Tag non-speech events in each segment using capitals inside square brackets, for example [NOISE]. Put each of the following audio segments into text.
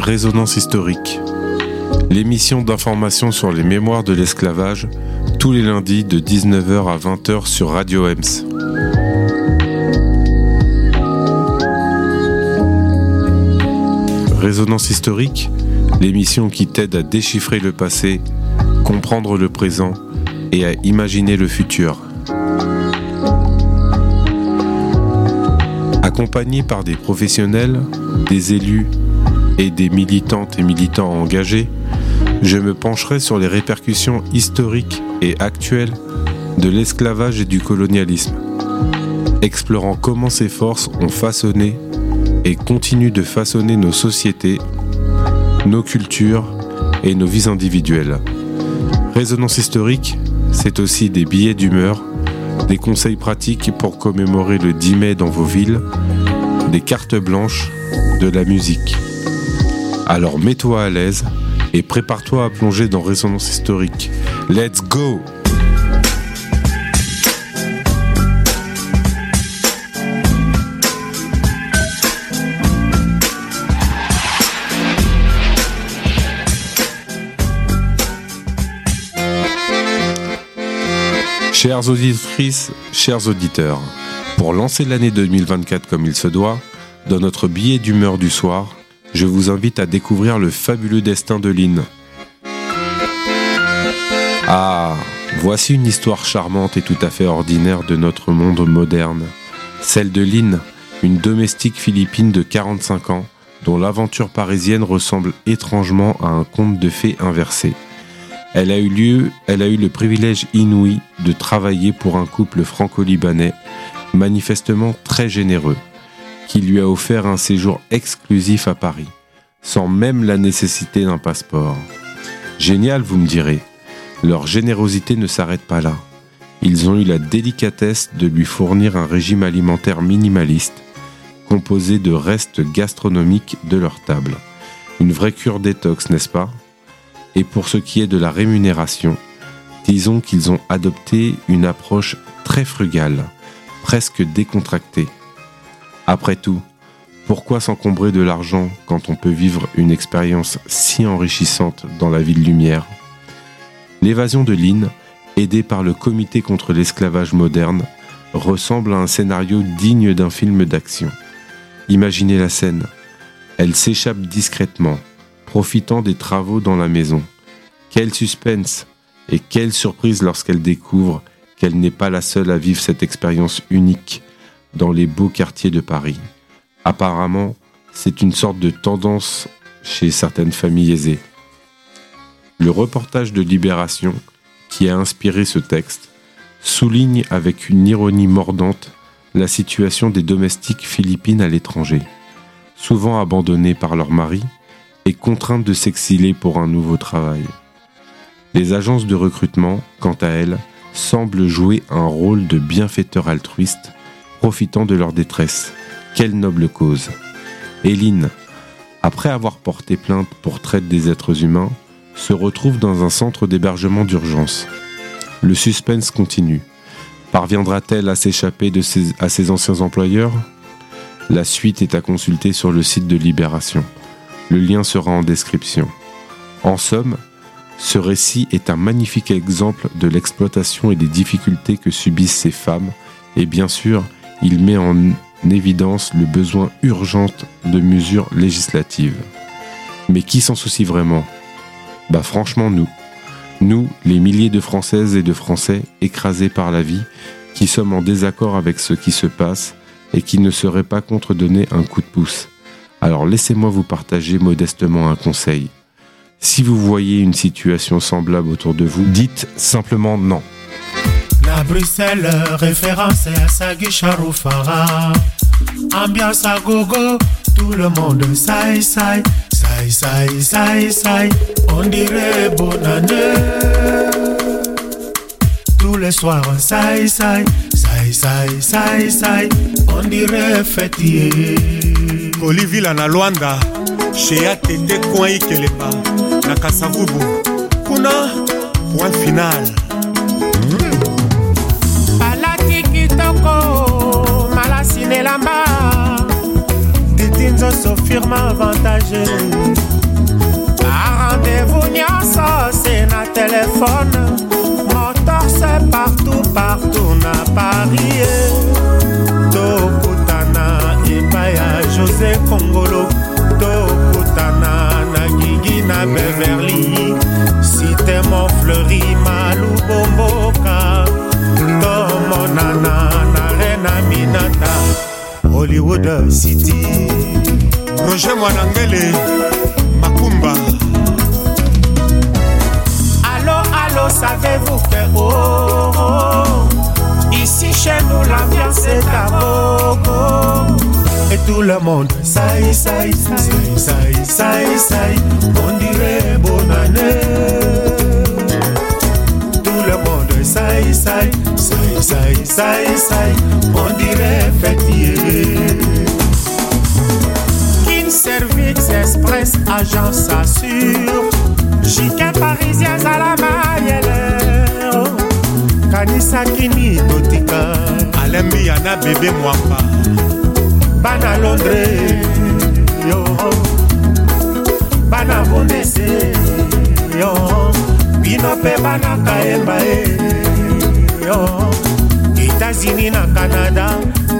Résonance historique, l'émission d'information sur les mémoires de l'esclavage, tous les lundis de 19h à 20h sur Radio EMS. Résonance historique, l'émission qui t'aide à déchiffrer le passé, comprendre le présent et à imaginer le futur. Accompagné par des professionnels, des élus et des militantes et militants engagés, je me pencherai sur les répercussions historiques et actuelles de l'esclavage et du colonialisme, explorant comment ces forces ont façonné et continuent de façonner nos sociétés, nos cultures et nos vies individuelles. Résonance historique, c'est aussi des billets d'humeur, des conseils pratiques pour commémorer le 10 mai dans vos villes, des cartes blanches, de la musique. Alors mets-toi à l'aise et prépare-toi à plonger dans Résonance historique. Let's go! Chères auditrices, chers auditeurs, pour lancer l'année 2024 comme il se doit, dans notre billet d'humeur du soir, je vous invite à découvrir le fabuleux destin de Lynn. Ah, voici une histoire charmante et tout à fait ordinaire de notre monde moderne. Celle de Lynn, une domestique philippine de 45 ans, dont l'aventure parisienne ressemble étrangement à un conte de fées inversé. Elle a eu lieu, elle a eu le privilège inouï de travailler pour un couple franco-libanais, manifestement très généreux, qui lui a offert un séjour exclusif à Paris, sans même la nécessité d'un passeport. Génial, vous me direz. Leur générosité ne s'arrête pas là. Ils ont eu la délicatesse de lui fournir un régime alimentaire minimaliste, composé de restes gastronomiques de leur table. Une vraie cure détox, n'est-ce pas? Et pour ce qui est de la rémunération, disons qu'ils ont adopté une approche très frugale, presque décontractée. Après tout, pourquoi s'encombrer de l'argent quand on peut vivre une expérience si enrichissante dans la ville lumière? L'évasion de Lynn, aidée par le Comité contre l'esclavage moderne, ressemble à un scénario digne d'un film d'action. Imaginez la scène. Elle s'échappe discrètement, profitant des travaux dans la maison. Quel suspense et quelle surprise lorsqu'elle découvre qu'elle n'est pas la seule à vivre cette expérience unique dans les beaux quartiers de Paris. Apparemment, c'est une sorte de tendance chez certaines familles aisées. Le reportage de Libération, qui a inspiré ce texte, souligne avec une ironie mordante la situation des domestiques philippines à l'étranger, souvent abandonnées par leur mari et contraintes de s'exiler pour un nouveau travail. Les agences de recrutement, quant à elles, semblent jouer un rôle de bienfaiteurs altruistes, profitant de leur détresse. Quelle noble cause. Éline, après avoir porté plainte pour traite des êtres humains, se retrouve dans un centre d'hébergement d'urgence. Le suspense continue. Parviendra-t-elle à s'échapper à ses anciens employeurs? La suite est à consulter sur le site de Libération. Le lien sera en description. En somme, ce récit est un magnifique exemple de l'exploitation et des difficultés que subissent ces femmes, et bien sûr, il met en évidence le besoin urgent de mesures législatives. Mais qui s'en soucie vraiment? Bah franchement nous. Nous, les milliers de Françaises et de Français écrasés par la vie, qui sommes en désaccord avec ce qui se passe et qui ne seraient pas contre donner un coup de pouce. Alors laissez-moi vous partager modestement un conseil. Si vous voyez une situation semblable autour de vous, dites simplement non. La Bruxelles, référence à Sagi Charoufara. Ambiance à gogo, tout le monde saï saï, saï saï saï. On dirait bonne année. Tous les soirs, saï saï, saï saï saï saï. On dirait fêtier. kolivila na lwanda sheya tete coin ikelemba na kuna point final kitoko malasi nelamba nzoso firme avantage barendez-vous nyonso se na telefone motorse partout partout na paris. Tokutana epai ya josé kongolo. Tokutana na gigi na beverly hollywood city roger mwanangele makumba. Allô, allô, savez-vous que oh, oh, ici chez nous l'ambiance est à gogo et tout le monde saï saï saï saï saï saï on dirait bonne année saï saï saï on dirait fêtier Kin Service Express, agence assure. Chiquin parisien à la maillère. Kanisa Kini Botika. alembi yana bebe mwamba Bana Londres. Yo. Bana Bondese. Yo. Bino pe bana Kaemba. eh. yo. États-unis na canada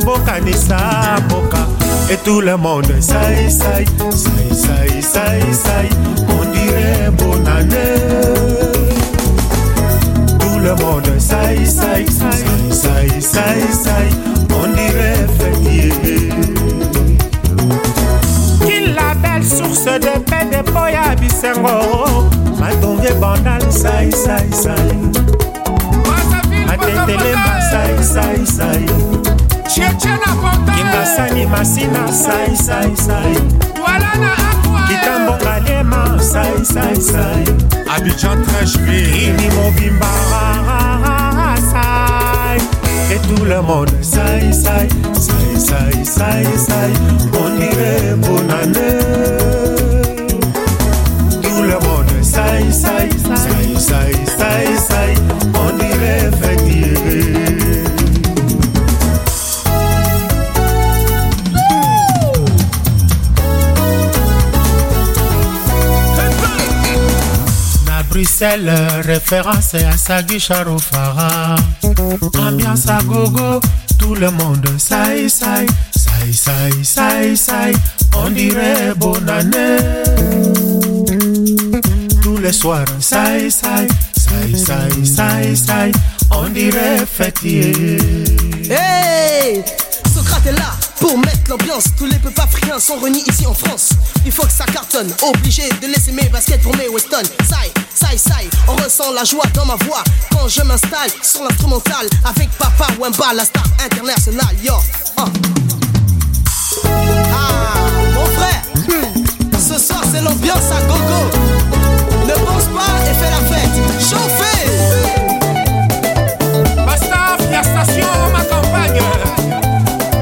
mbokanisa mboka. Et tout le monde sai sai sai sai sai sai on dirait bonne année. Tout le monde sai sai sai sai sai sai on dirait fêtier qu'il la belle source de paix de poya bisengo. Matonge bandal sai sai sai Matetelemba saï saï saï kingasani masina sai sai sai kitambonga lema sai sai sai abidjan trashville ini mobimba sai et tout le monde sai sai sai sai sai sai on dirait bonne année tout le monde sai sai sai sai sai sai on dirait Bruxelles, référence à Sagui Charofara. Ambiance à gogo, tout le monde saï saï, saï saï saï saï, on dirait bonne année. Tous les soirs, saï saï, saï saï saï saï, on dirait fêtier. Hey Socrate est là pour mettre l'ambiance. Tous les peuples africains sont réunis ici en France. Il faut que ça cartonne. Obligé de laisser mes baskets pour mes Weston. Sai, sai, sai. On ressent la joie dans ma voix quand je m'installe sur l'instrumental avec Papa Wemba, la star internationale. Yo. Ah. Ah, mon frère. Ce soir c'est l'ambiance à gogo. Ne pense pas et fais la fête. Chauffez. Basta, la station, ma campagne.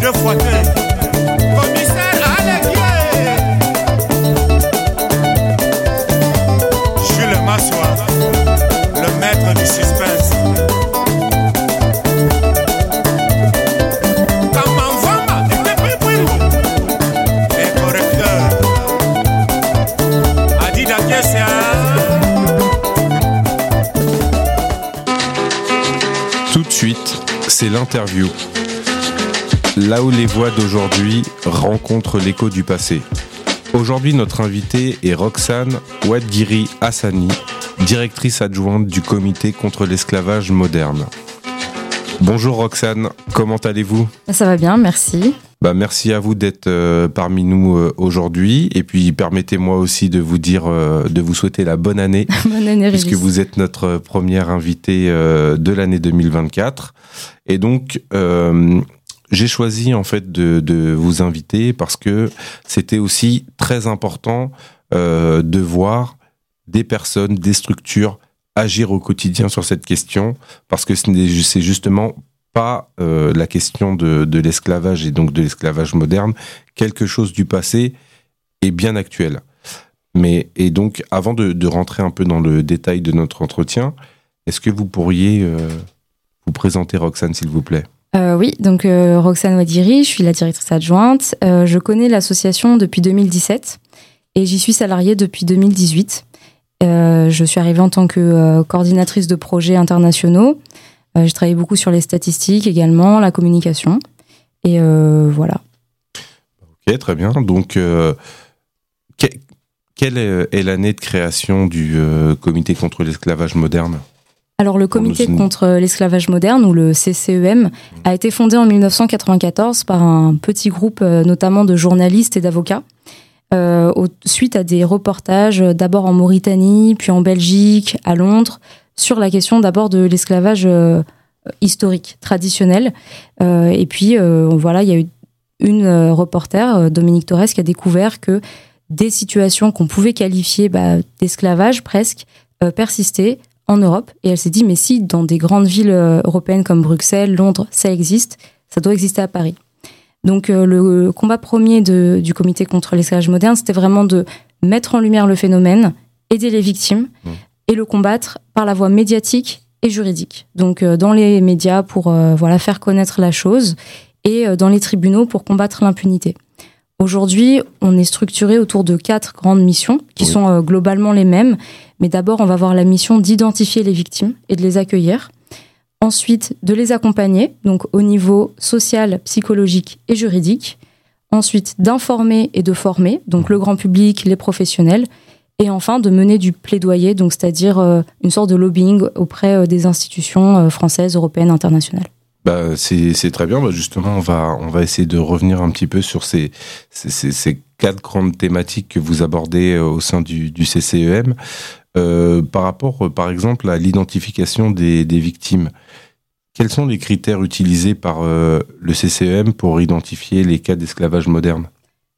deux fois deux Tout de suite, c'est l'interview. Là où les voix d'aujourd'hui rencontrent l'écho du passé. Aujourd'hui, notre invitée est Roxane Ouadgiri Hassani, directrice adjointe du comité contre l'esclavage moderne. Bonjour Roxane, comment allez-vous? Ça va bien, merci. bah, Merci à vous d'être euh, parmi nous euh, aujourd'hui. Et puis permettez-moi aussi de vous dire, euh, de vous souhaiter la bonne année. [LAUGHS] Bonne année, puisque Régis. vous êtes notre première invitée de l'année 2024. Et donc, j'ai choisi en fait de, de vous inviter parce que c'était aussi très important de voir des personnes, des structures agir au quotidien sur cette question, parce que c'est justement pas euh, la question de, l'esclavage et donc de l'esclavage moderne, quelque chose du passé est bien actuel. Mais et donc, avant de, rentrer un peu dans le détail de notre entretien, est-ce que vous pourriez euh, vous présenter Roxane, s'il vous plaît? Euh, oui, donc Roxane Wadiri, je suis la directrice adjointe. Je connais l'association depuis 2017 et j'y suis salariée depuis 2018. Euh, je suis arrivée en tant que euh, coordinatrice de projets internationaux. Euh, j'ai travaillé beaucoup sur les statistiques également, la communication. Et voilà. Ok, très bien. Donc, que- quelle est, l'année de création du Comité contre l'esclavage moderne? Alors le comité contre l'esclavage moderne, ou le CCEM, a été fondé en 1994 par un petit groupe notamment de journalistes et d'avocats, euh, au- suite à des reportages euh, d'abord en Mauritanie, puis en Belgique, à Londres, sur la question d'abord de l'esclavage euh, historique, traditionnel. Euh, et puis euh, voilà, il y a eu une euh, reporter, euh, Dominique Torres, qui a découvert que des situations qu'on pouvait qualifier bah, d'esclavage presque euh, persistaient en Europe. Et elle s'est dit, mais si dans des grandes villes euh, européennes comme Bruxelles, Londres, ça existe, ça doit exister à Paris. Donc euh, le combat premier de- du comité contre l'esclavage moderne, c'était vraiment de mettre en lumière le phénomène, aider les victimes Mmh. et le combattre par la voie médiatique et juridique. Donc euh, dans les médias pour euh, voilà faire connaître la chose et euh, dans les tribunaux pour combattre l'impunité. Aujourd'hui, on est structuré autour de quatre grandes missions qui Oui. sont euh, globalement les mêmes. Mais d'abord, on va avoir la mission d'identifier les victimes et de les accueillir. Ensuite, de les accompagner, donc au niveau social, psychologique et juridique. Ensuite, d'informer et de former, donc le grand public, les professionnels. Et enfin, de mener du plaidoyer, donc c'est-à-dire euh, une sorte de lobbying auprès euh, des institutions euh, françaises, européennes, internationales. Bah, c'est très bien. Bah, justement, on va, on va essayer de revenir un petit peu sur ces, ces, quatre grandes thématiques que vous abordez au sein du, CCEM. Par rapport, par exemple, à l'identification des, des victimes, quels sont les critères utilisés par euh, le CCEM pour identifier les cas d'esclavage moderne?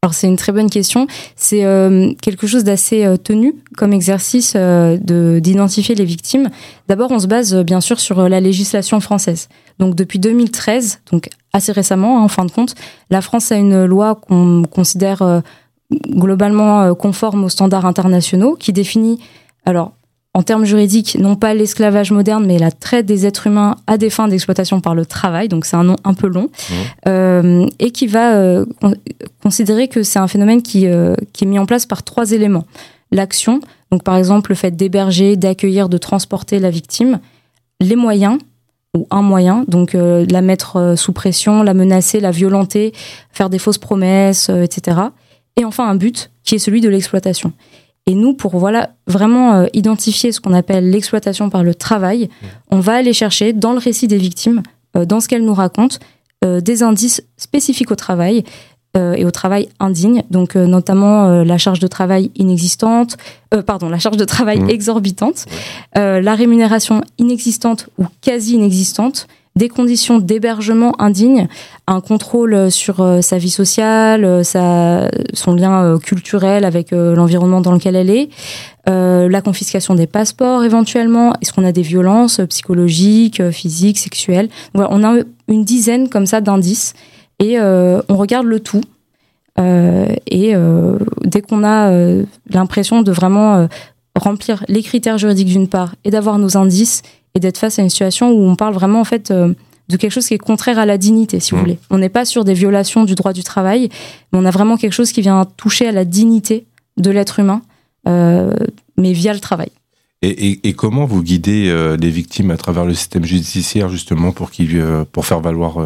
Alors c'est une très bonne question. C'est euh, quelque chose d'assez euh, tenu comme exercice de d'identifier les victimes. D'abord, on se base bien sûr sur la législation française. Donc depuis 2013, donc assez récemment hein, en fin de compte, la France a une loi qu'on considère globalement conforme aux standards internationaux qui définit alors en termes juridiques, non pas l'esclavage moderne, mais la traite des êtres humains à des fins d'exploitation par le travail, donc c'est un nom un peu long, euh, et qui va euh, con- considérer que c'est un phénomène qui, euh, qui est mis en place par trois éléments. L'action, donc par exemple le fait d'héberger, d'accueillir, de transporter la victime, les moyens, ou un moyen, donc la mettre sous pression, la menacer, la violenter, faire des fausses promesses, etc. Et enfin un but, qui est celui de l'exploitation. Et nous, pour voilà vraiment euh, identifier ce qu'on appelle l'exploitation par le travail, on va aller chercher dans le récit des victimes, euh, dans ce qu'elles nous racontent, euh, des indices spécifiques au travail et au travail indigne, donc notamment la charge de travail inexistante, euh, pardon, la charge de travail Mmh. exorbitante, euh, la rémunération inexistante ou quasi inexistante, des conditions d'hébergement indignes, un contrôle euh, sur euh, sa vie sociale, euh, son lien culturel avec l'environnement dans lequel elle est, la confiscation des passeports éventuellement, est-ce qu'on a des violences psychologiques, physiques, sexuelles? On a une dizaine comme ça d'indices et on regarde le tout. Et dès qu'on a l'impression de vraiment remplir les critères juridiques d'une part et d'avoir nos indices et d'être face à une situation où on parle vraiment en fait euh, de quelque chose qui est contraire à la dignité, si vous Mhm. voulez. On n'est pas sur des violations du droit du travail, mais on a vraiment quelque chose qui vient toucher à la dignité de l'être humain, euh, mais via le travail. et, et- et comment vous guidez euh, les victimes à travers le système judiciaire justement pour, qu'ils, pour faire valoir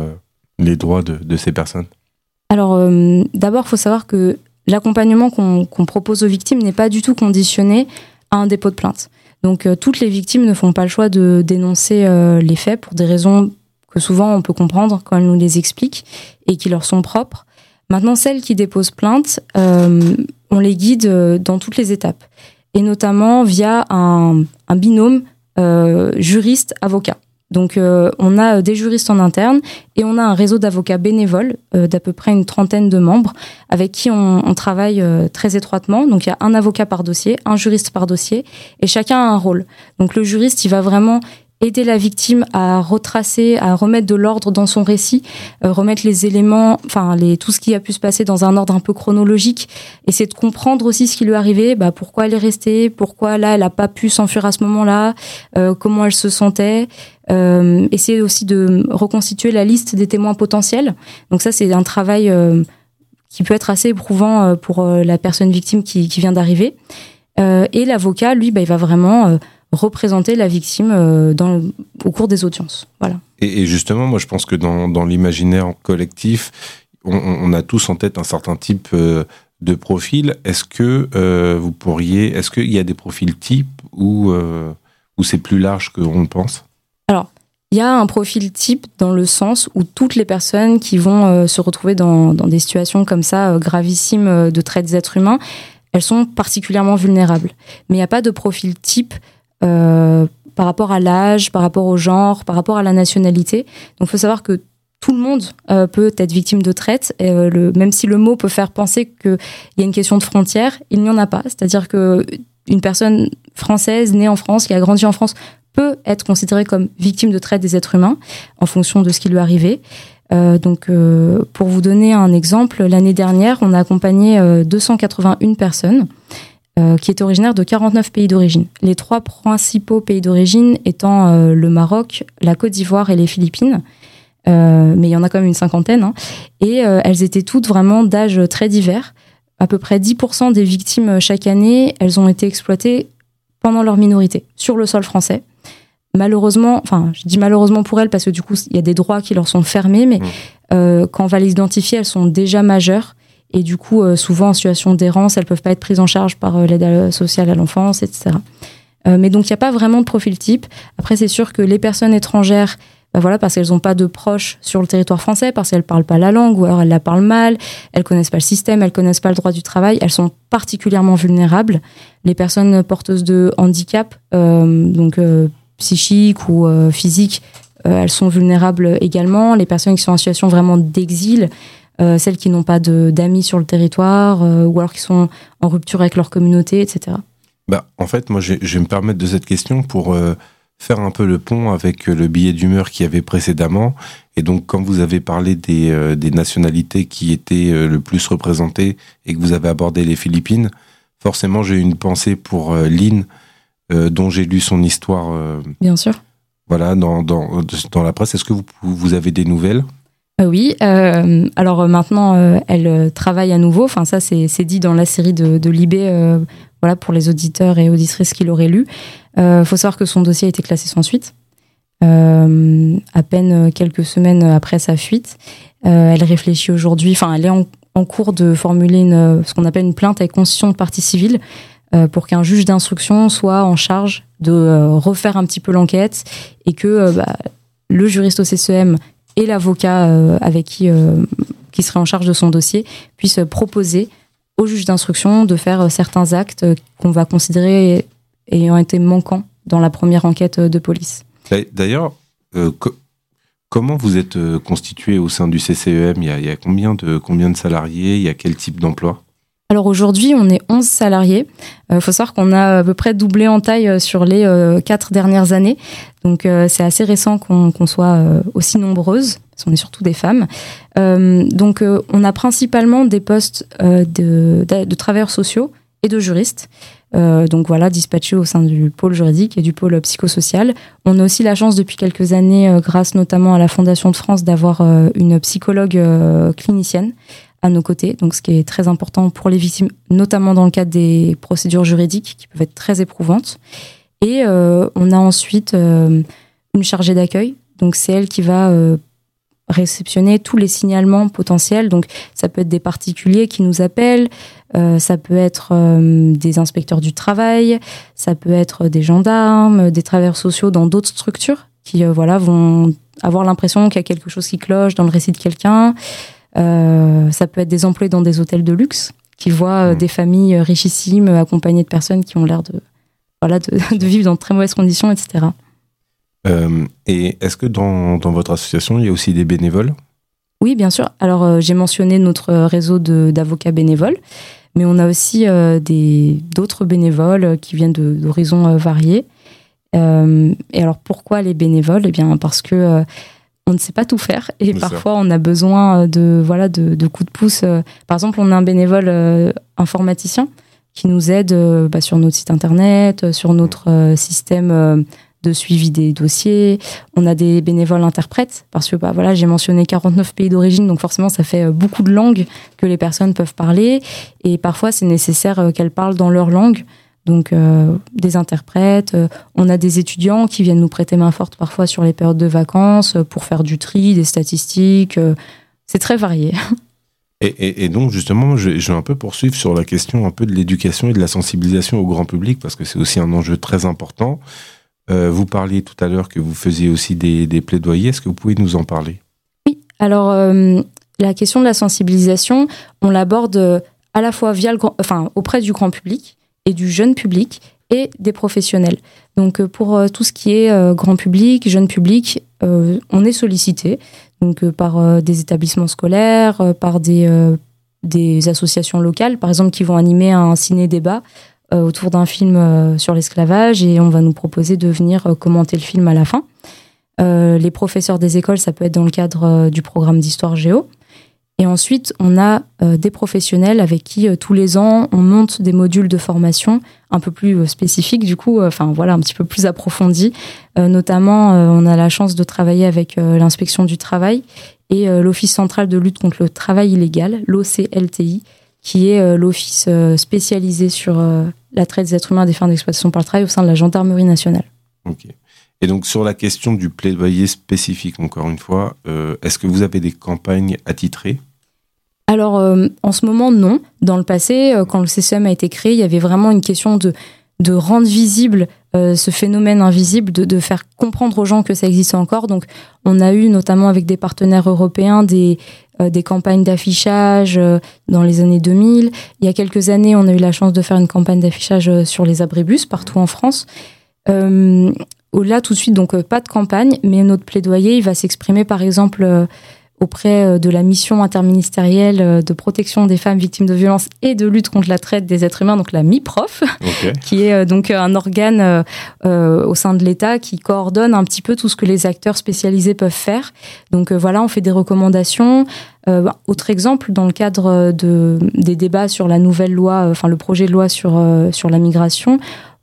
les droits de, de ces personnes? Alors, d'abord, il faut savoir que l'accompagnement qu'on qu'on propose aux victimes n'est pas du tout conditionné à un dépôt de plainte. Donc, euh, toutes les victimes ne font pas le choix de dénoncer euh, les faits pour des raisons que souvent on peut comprendre quand elles nous les expliquent et qui leur sont propres. Maintenant, celles qui déposent plainte, euh, on les guide dans toutes les étapes, et notamment via un, binôme juriste-avocat. Donc, euh, on a des juristes en interne et on a un réseau d'avocats bénévoles euh, d'à peu près une trentaine de membres avec qui on, travaille euh, très étroitement. Donc, il y a un avocat par dossier, un juriste par dossier et chacun a un rôle. Donc, le juriste, il va vraiment aider la victime à retracer, à remettre de l'ordre dans son récit, euh, remettre les éléments, enfin tout ce qui a pu se passer dans un ordre un peu chronologique, essayer de comprendre aussi ce qui lui est arrivé, bah, pourquoi elle est restée, pourquoi là elle n'a pas pu s'enfuir à ce moment-là, euh, comment elle se sentait, euh, essayer aussi de reconstituer la liste des témoins potentiels. Donc ça c'est un travail qui peut être assez éprouvant pour la personne victime qui, qui vient d'arriver. et l'avocat, lui, bah, il va vraiment représenter la victime euh, dans, au cours des audiences. Voilà. Et, justement, moi, je pense que dans, dans l'imaginaire collectif, on, a tous en tête un certain type euh, de profil. Est-ce que euh, vous pourriez, est-ce qu'il y a des profils types ou ou c'est plus large qu'on pense? Alors, il y a un profil type dans le sens où toutes les personnes qui vont se retrouver dans, dans, des situations comme ça gravissimes de traite des êtres humains, elles sont particulièrement vulnérables. Mais il n'y a pas de profil type euh, par rapport à l'âge, par rapport au genre, par rapport à la nationalité. Donc il faut savoir que tout le monde euh, peut être victime de traite, euh, même si le mot peut faire penser qu'il y a une question de frontière, il n'y en a pas. C'est-à-dire que une personne française née en France, qui a grandi en France, peut être considérée comme victime de traite des êtres humains en fonction de ce qui lui est arrivé. Donc, pour vous donner un exemple, l'année dernière, on a accompagné 281 personnes euh, qui est originaire de 49 pays d'origine. Les trois principaux pays d'origine étant euh, le Maroc, la Côte d'Ivoire et les Philippines. Euh, mais il y en a quand même une cinquantaine. Hein. Et elles étaient toutes vraiment d'âge très divers. À peu près 10% des victimes chaque année, elles ont été exploitées pendant leur minorité, sur le sol français. Malheureusement, enfin, je dis malheureusement pour elles parce que du coup, il y a des droits qui leur sont fermés, mais mmh. quand on va les identifier, elles sont déjà majeures et du coup, euh, souvent en situation d'errance, elles peuvent pas être prises en charge par euh, l'aide sociale à l'enfance, etc. Euh, mais donc, il n'y a pas vraiment de profil type. Après, c'est sûr que les personnes étrangères, bah voilà, parce qu'elles n'ont pas de proches sur le territoire français, parce qu'elles parlent pas la langue, ou alors elles la parlent mal, elles connaissent pas le système, elles connaissent pas le droit du travail, elles sont particulièrement vulnérables. Les personnes porteuses de handicap, euh, donc euh, psychique ou euh, physique, elles sont vulnérables également. Les personnes qui sont en situation vraiment d'exil, euh, celles qui n'ont pas d'amis sur le territoire, euh, ou alors qui sont en rupture avec leur communauté, etc. Bah, en fait, moi, je, vais me permettre de cette question pour euh, faire un peu le pont avec le billet d'humeur qui y avait précédemment. Et donc, quand vous avez parlé des, des nationalités qui étaient le plus représentées et que vous avez abordé les Philippines, forcément, j'ai eu une pensée pour Lynn, dont j'ai lu son histoire. Bien sûr. Voilà, dans, dans, dans la presse. Est-ce que vous, vous avez des nouvelles? Oui, euh, alors euh, maintenant elle travaille à nouveau. Enfin ça c'est dit dans la série de, de Libé, voilà pour les auditeurs et auditrices qui l'auraient lu. Il faut savoir que son dossier a été classé sans suite. à peine quelques semaines après sa fuite, elle réfléchit aujourd'hui. Enfin elle est en, cours de formuler ce qu'on appelle une plainte avec constitution de partie civile pour qu'un juge d'instruction soit en charge de refaire un petit peu l'enquête et que bah, le juriste au CCM et l'avocat euh, avec qui euh, qui serait en charge de son dossier puisse proposer au juge d'instruction de faire euh, certains actes qu'on va considérer ayant été manquants dans la première enquête de police. D'ailleurs, comment vous êtes constitué au sein du CCEM il y, a, il y, a, combien de, combien de salariés? Il y a quel type d'emploi? Alors aujourd'hui, on est 11 salariés. Il faut savoir qu'on a à peu près doublé en taille sur les quatre dernières années. Donc euh, c'est assez récent qu'on soit euh, aussi nombreuses, parce qu'on est surtout des femmes. Euh, donc on a principalement des postes de, de, travailleurs sociaux et de juristes. donc voilà, dispatchés au sein du pôle juridique et du pôle psychosocial. On a aussi la chance depuis quelques années, grâce notamment à la Fondation de France, d'avoir une psychologue clinicienne à nos côtés, donc ce qui est très important pour les victimes, notamment dans le cadre des procédures juridiques qui peuvent être très éprouvantes. Et euh, on a ensuite euh, une chargée d'accueil. Donc c'est elle qui va euh, réceptionner tous les signalements potentiels. Donc ça peut être des particuliers qui nous appellent, ça peut être des inspecteurs du travail, ça peut être des gendarmes, des travailleurs sociaux dans d'autres structures qui voilà vont avoir l'impression qu'il y a quelque chose qui cloche dans le récit de quelqu'un. Ça peut être des employés dans des hôtels de luxe qui voient mmh. des familles richissimes accompagnées de personnes qui ont l'air de voilà, de, [LAUGHS] vivre dans de très mauvaises conditions, etc. Euh, et est-ce que dans, dans, votre association, il y a aussi des bénévoles? Oui, bien sûr. Alors, euh, j'ai mentionné notre réseau d'avocats bénévoles, mais on a aussi euh, d'autres bénévoles qui viennent d'horizons variés. et alors pourquoi les bénévoles? Eh bien parce que on ne sait pas tout faire et parfois on a besoin de voilà de, coups de pouce. Par exemple, on a un bénévole informaticien qui nous aide bah, sur notre site internet, sur notre système de suivi des dossiers. On a des bénévoles interprètes parce que bah, voilà, j'ai mentionné 49 pays d'origine, donc forcément ça fait euh, beaucoup de langues que les personnes peuvent parler et parfois c'est nécessaire euh, qu'elles parlent dans leur langue. Donc euh, des interprètes, on a des étudiants qui viennent nous prêter main forte parfois sur les périodes de vacances pour faire du tri, des statistiques. c'est très varié. [LAUGHS] Et, donc justement, je, je, vais un peu poursuivre sur la question un peu de l'éducation et de la sensibilisation au grand public parce que c'est aussi un enjeu très important. Euh, vous parliez tout à l'heure que vous faisiez aussi des, plaidoyers. Est-ce que vous pouvez nous en parler? Oui. Alors, euh, la question de la sensibilisation, on l'aborde à la fois via le, enfin, auprès du grand public et du jeune public et des professionnels. Donc, euh, pour tout ce qui est grand public, jeune public, on est sollicité donc par des établissements scolaires, par des associations locales, par exemple, qui vont animer un ciné-débat euh, autour d'un film euh, sur l'esclavage et on va nous proposer de venir euh, commenter le film à la fin. les professeurs des écoles, ça peut être dans le cadre du programme d'histoire géo. Et ensuite, on a des professionnels avec qui tous les ans on monte des modules de formation un peu plus spécifiques, du coup, enfin voilà, un petit peu plus approfondis. notamment, on a la chance de travailler avec l'inspection du travail et l'Office central de lutte contre le travail illégal, l'OCLTI, qui est euh, l'office euh, spécialisé sur euh, la traite des êtres humains des fins d'exploitation par le travail au sein de la gendarmerie nationale. Et donc sur la question du plaidoyer spécifique, encore une fois, est-ce que vous avez des campagnes attitrées? Alors en ce moment, non. Dans le passé, quand le CCM a été créé, il y avait vraiment une question de, rendre visible ce phénomène invisible, de, faire comprendre aux gens que ça existe encore. Donc on a eu notamment avec des partenaires européens des, euh, campagnes d'affichage euh, dans les années 2000. Il y a quelques années, on a eu la chance de faire une campagne d'affichage euh, sur les abribus partout en France. Là, tout de suite, donc pas de campagne, mais notre plaidoyer, il va s'exprimer par exemple auprès euh, de la mission interministérielle euh, de protection des femmes victimes de violences et de lutte contre la traite des êtres humains, donc la MIPROF, [LAUGHS] qui est euh, donc un organe au sein de l'État qui coordonne un petit peu tout ce que les acteurs spécialisés peuvent faire. Donc voilà, on fait des recommandations. autre exemple, dans le cadre de, des débats sur la nouvelle loi, enfin le projet de loi sur, sur la migration,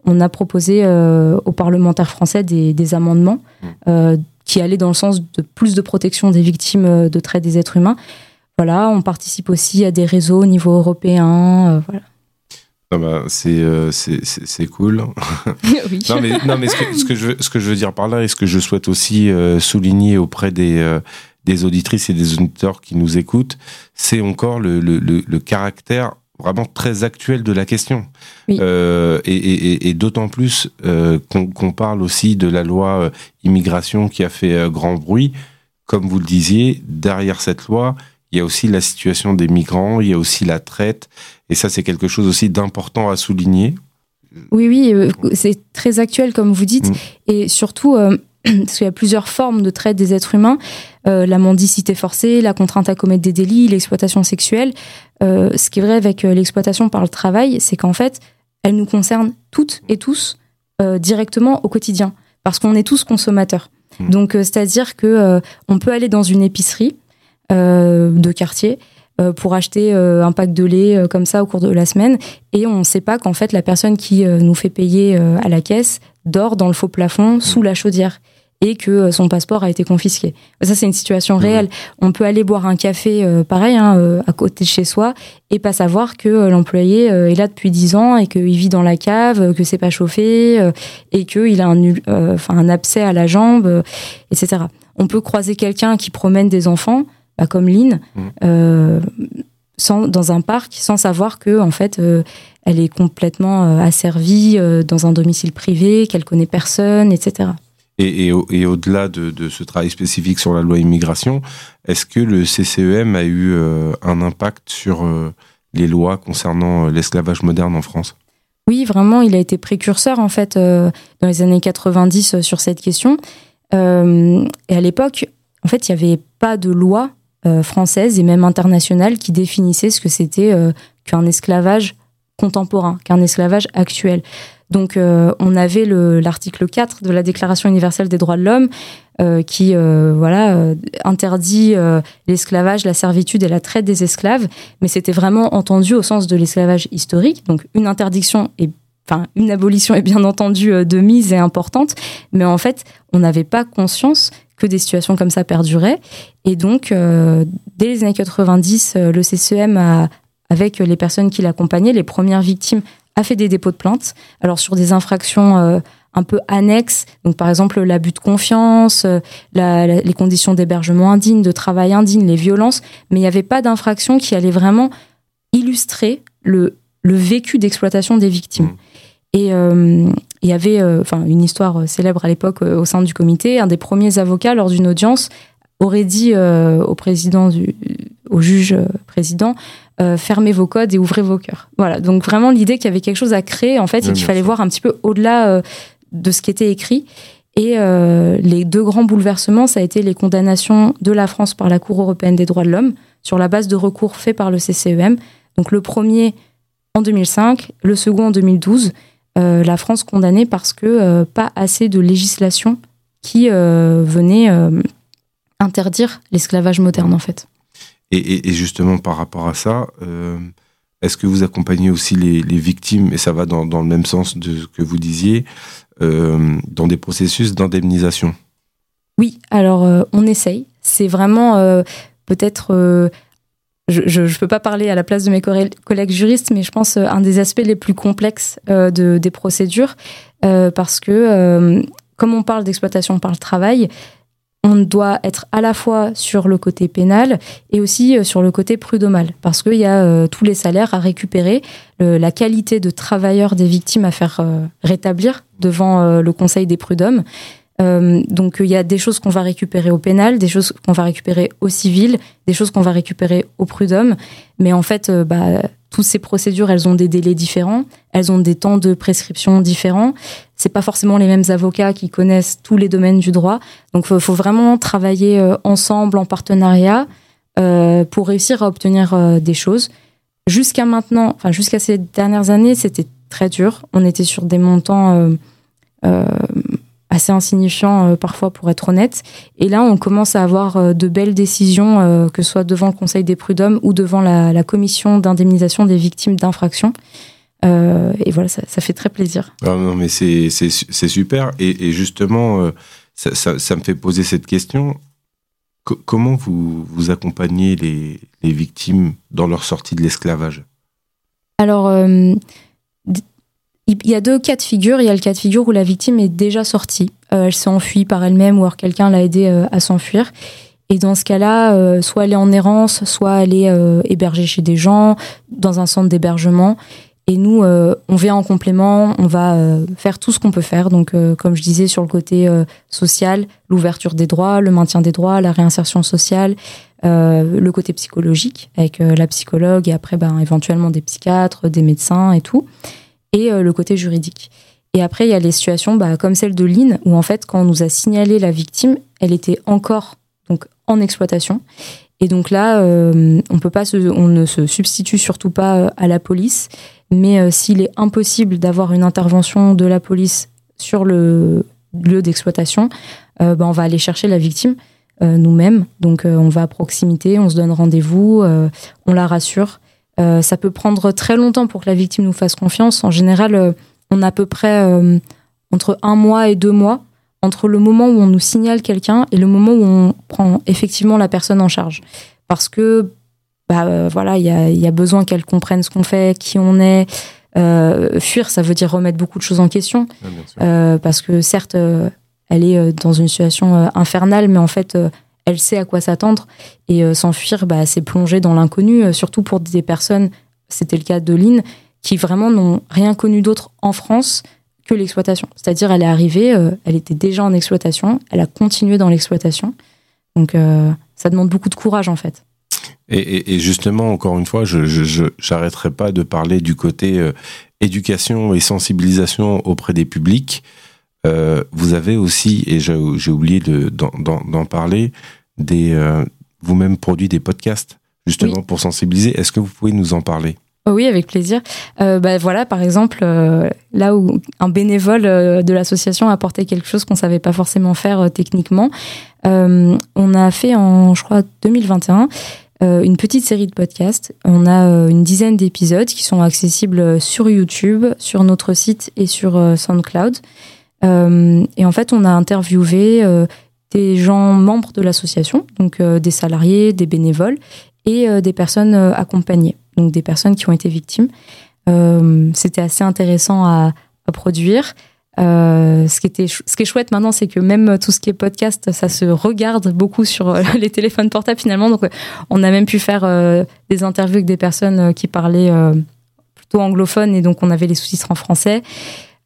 on a proposé aux parlementaires français des, des amendements mmh qui allait dans le sens de plus de protection des victimes euh, de traite des êtres humains. Voilà, on participe aussi à des réseaux au niveau européen. Euh, voilà. Ah bah, euh, c'est cool. [LAUGHS] [LAUGHS] oui. Non mais, non, mais ce, que, ce, que je veux, ce que je veux dire par là et ce que je souhaite aussi souligner auprès des, des auditrices et des auditeurs qui nous écoutent, c'est encore le, le, le, caractère vraiment très actuel de la question. Euh, et, d'autant plus euh, qu'on parle aussi de la loi euh, immigration qui a fait grand bruit. Comme vous le disiez, derrière cette loi, il y a aussi la situation des migrants, il y a aussi la traite. Et ça, c'est quelque chose aussi d'important à souligner. Oui, oui, c'est très actuel, comme vous dites. Mm. Et surtout, parce qu'il y a plusieurs formes de traite des êtres humains, euh, la mendicité forcée, la contrainte à commettre des délits, l'exploitation sexuelle. Euh, ce qui est vrai avec euh, l'exploitation par le travail, c'est qu'en fait, elle nous concerne toutes et tous directement au quotidien, parce qu'on est tous consommateurs. Mmh. Donc, c'est-à-dire que on peut aller dans une épicerie de quartier pour acheter un pack de lait comme ça au cours de la semaine, et on ne sait pas qu'en fait la personne qui nous fait payer à la caisse dort dans le faux plafond sous la chaudière et que euh, son passeport a été confisqué. Ça, c'est une situation réelle. On peut aller boire un café, euh, pareil, hein, euh, à côté de chez soi, et pas savoir que l'employé est là depuis 10 ans et qu'il vit dans la cave, que c'est pas chauffé, et qu'il a un, enfin, un abcès à la jambe, etc. On peut croiser quelqu'un qui promène des enfants, bah, comme Lynn, mmh. sans, dans un parc, sans savoir que, en fait, elle est complètement asservie dans un domicile privé, qu'elle connaît personne, etc. Et, au-delà de, ce travail spécifique sur la loi immigration, est-ce que le CCEM a eu euh, un impact sur euh, les lois concernant euh, l'esclavage moderne en France? Oui, vraiment, il a été précurseur en fait dans les années 90 sur cette question. et à l'époque, en fait, il n'y avait pas de loi française et même internationale qui définissait ce que c'était qu'un esclavage contemporain, qu'un esclavage actuel. Donc on avait l'article 4 de la Déclaration universelle des droits de l'homme qui voilà interdit l'esclavage, la servitude et la traite des esclaves, mais c'était vraiment entendu au sens de l'esclavage historique. Donc une interdiction est Enfin, une abolition est bien entendu de mise et importante, mais en fait, on n'avait pas conscience que des situations comme ça perduraient. Et donc, euh, dès les années 90, euh, le CCM, a, avec les personnes qui l'accompagnaient, les premières victimes, a fait des dépôts de plainte. Alors, sur des infractions euh, un peu annexes, donc par exemple l'abus de confiance, les conditions d'hébergement indignes, de travail indigne, les violences, mais il n'y avait pas d'infraction qui allait vraiment illustrer le, le vécu d'exploitation des victimes. Mmh. Et, il y avait euh, enfin une histoire euh, célèbre à l'époque euh, au sein du comité. Un des premiers avocats lors d'une audience aurait dit au président du, au juge président fermez vos codes et ouvrez vos cœurs. Voilà. Donc vraiment l'idée qu'il y avait quelque chose à créer en fait et qu'il fallait voir un petit peu au-delà de ce qui était écrit. Et les deux grands bouleversements, ça a été les condamnations de la France par la Cour européenne des droits de l'homme sur la base de recours faits par le CCEM. Donc le premier en 2005, le second en 2012. Euh, la France condamnée parce que euh, pas assez de législation qui euh, venait interdire l'esclavage moderne en fait. Et, justement par rapport à ça, est-ce que vous accompagnez aussi les, victimes, et ça va dans, le même sens de ce que vous disiez, dans des processus d'indemnisation? Oui, alors on essaye. C'est vraiment peut-être je ne peux pas parler à la place de mes collègues juristes, mais je pense euh, un des aspects les plus complexes euh, de, des procédures, euh, parce que comme on parle d'exploitation par le travail, on doit être à la fois sur le côté pénal et aussi sur le côté prud'homal, parce qu'il y a tous les salaires à récupérer, la qualité de travailleur des victimes à faire rétablir devant le Conseil des prud'hommes. Euh, donc il y a des choses qu'on va récupérer au pénal, des choses qu'on va récupérer au civil, des choses qu'on va récupérer au prud'homme. Mais en fait, euh, bah, toutes ces procédures, elles ont des délais différents, elles ont des temps de prescription différents. C'est pas forcément les mêmes avocats qui connaissent tous les domaines du droit. Donc il faut, vraiment travailler euh, ensemble en partenariat pour réussir à obtenir des choses. Jusqu'à maintenant, enfin jusqu'à ces dernières années, c'était très dur. On était sur des montants assez insignifiant euh, parfois pour être honnête. Et là, on commence à avoir euh, de belles décisions, euh, que ce soit devant le Conseil des prud'hommes ou devant la, commission d'indemnisation des victimes d'infractions. et voilà, ça, fait très plaisir. Ah non, mais c'est super. Et, justement, ça, me fait poser cette question. comment vous, vous accompagnez les, les, victimes dans leur sortie de l'esclavage? Alors, il y a deux cas de figure. Il y a le cas de figure où la victime est déjà sortie. Euh, elle s'est enfuie par elle-même ou alors quelqu'un l'a aidée euh, à s'enfuir. Et dans ce cas-là, euh, soit elle est en errance, soit elle est hébergée chez des gens, dans un centre d'hébergement. Et nous, on vient en complément, on va faire tout ce qu'on peut faire. Donc, comme je disais, sur le côté social, l'ouverture des droits, le maintien des droits, la réinsertion sociale, le côté psychologique, avec la psychologue et après, ben, éventuellement des psychiatres, des médecins et tout et euh, le côté juridique. Et après, il y a les situations bah, comme celle de Lynn, où en fait, quand on nous a signalé la victime, elle était encore donc en exploitation. Et donc là, euh, on ne se substitue surtout pas euh, à la police. Mais s'il est impossible d'avoir une intervention de la police sur le lieu d'exploitation, bah, on va aller chercher la victime nous-mêmes. Donc on va à proximité, on se donne rendez-vous, on la rassure. Euh, ça peut prendre très longtemps pour que la victime nous fasse confiance. En général, euh, on a à peu près euh, entre un mois et deux mois entre le moment où on nous signale quelqu'un et le moment où on prend effectivement la personne en charge. Parce que, bah, voilà, il y a, besoin qu'elle comprenne ce qu'on fait, qui on est. fuir, ça veut dire remettre beaucoup de choses en question. parce que certes, elle est dans une situation infernale, mais en fait, elle sait à quoi s'attendre. Et euh, s'enfuir, bah, c'est plonger dans l'inconnu, euh, surtout pour des personnes, c'était le cas de Lynn, qui vraiment n'ont rien connu d'autre en France que l'exploitation. C'est-à-dire, elle est arrivée, euh, elle était déjà en exploitation, elle a continué dans l'exploitation. Donc, ça demande beaucoup de courage, en fait. Et, justement, encore une fois, je n'arrêterai pas de parler du côté éducation et sensibilisation auprès des publics. Euh, vous avez aussi, et j'ai oublié d'en parler, des euh, vous-même produit des podcasts justement pour sensibiliser. Est-ce que vous pouvez nous en parler? Oh oui, avec plaisir. Euh, bah, voilà, par exemple, là où un bénévole de l'association a apporté quelque chose qu'on savait pas forcément faire techniquement, on a fait en, je crois, 2021, euh, une petite série de podcasts. On a une dizaine d'épisodes qui sont accessibles sur YouTube, sur notre site et sur SoundCloud. Euh, et en fait, on a interviewé euh, des gens membres de l'association, donc euh, des salariés, des bénévoles et des personnes accompagnées, donc des personnes qui ont été victimes. C'était assez intéressant à, produire. Ce, qui était, ce qui est chouette maintenant, c'est que même tout ce qui est podcast, ça se regarde beaucoup sur [LAUGHS] les téléphones portables finalement. Donc, on a même pu faire des interviews avec des personnes qui parlaient plutôt anglophone et donc on avait les sous-titres en français.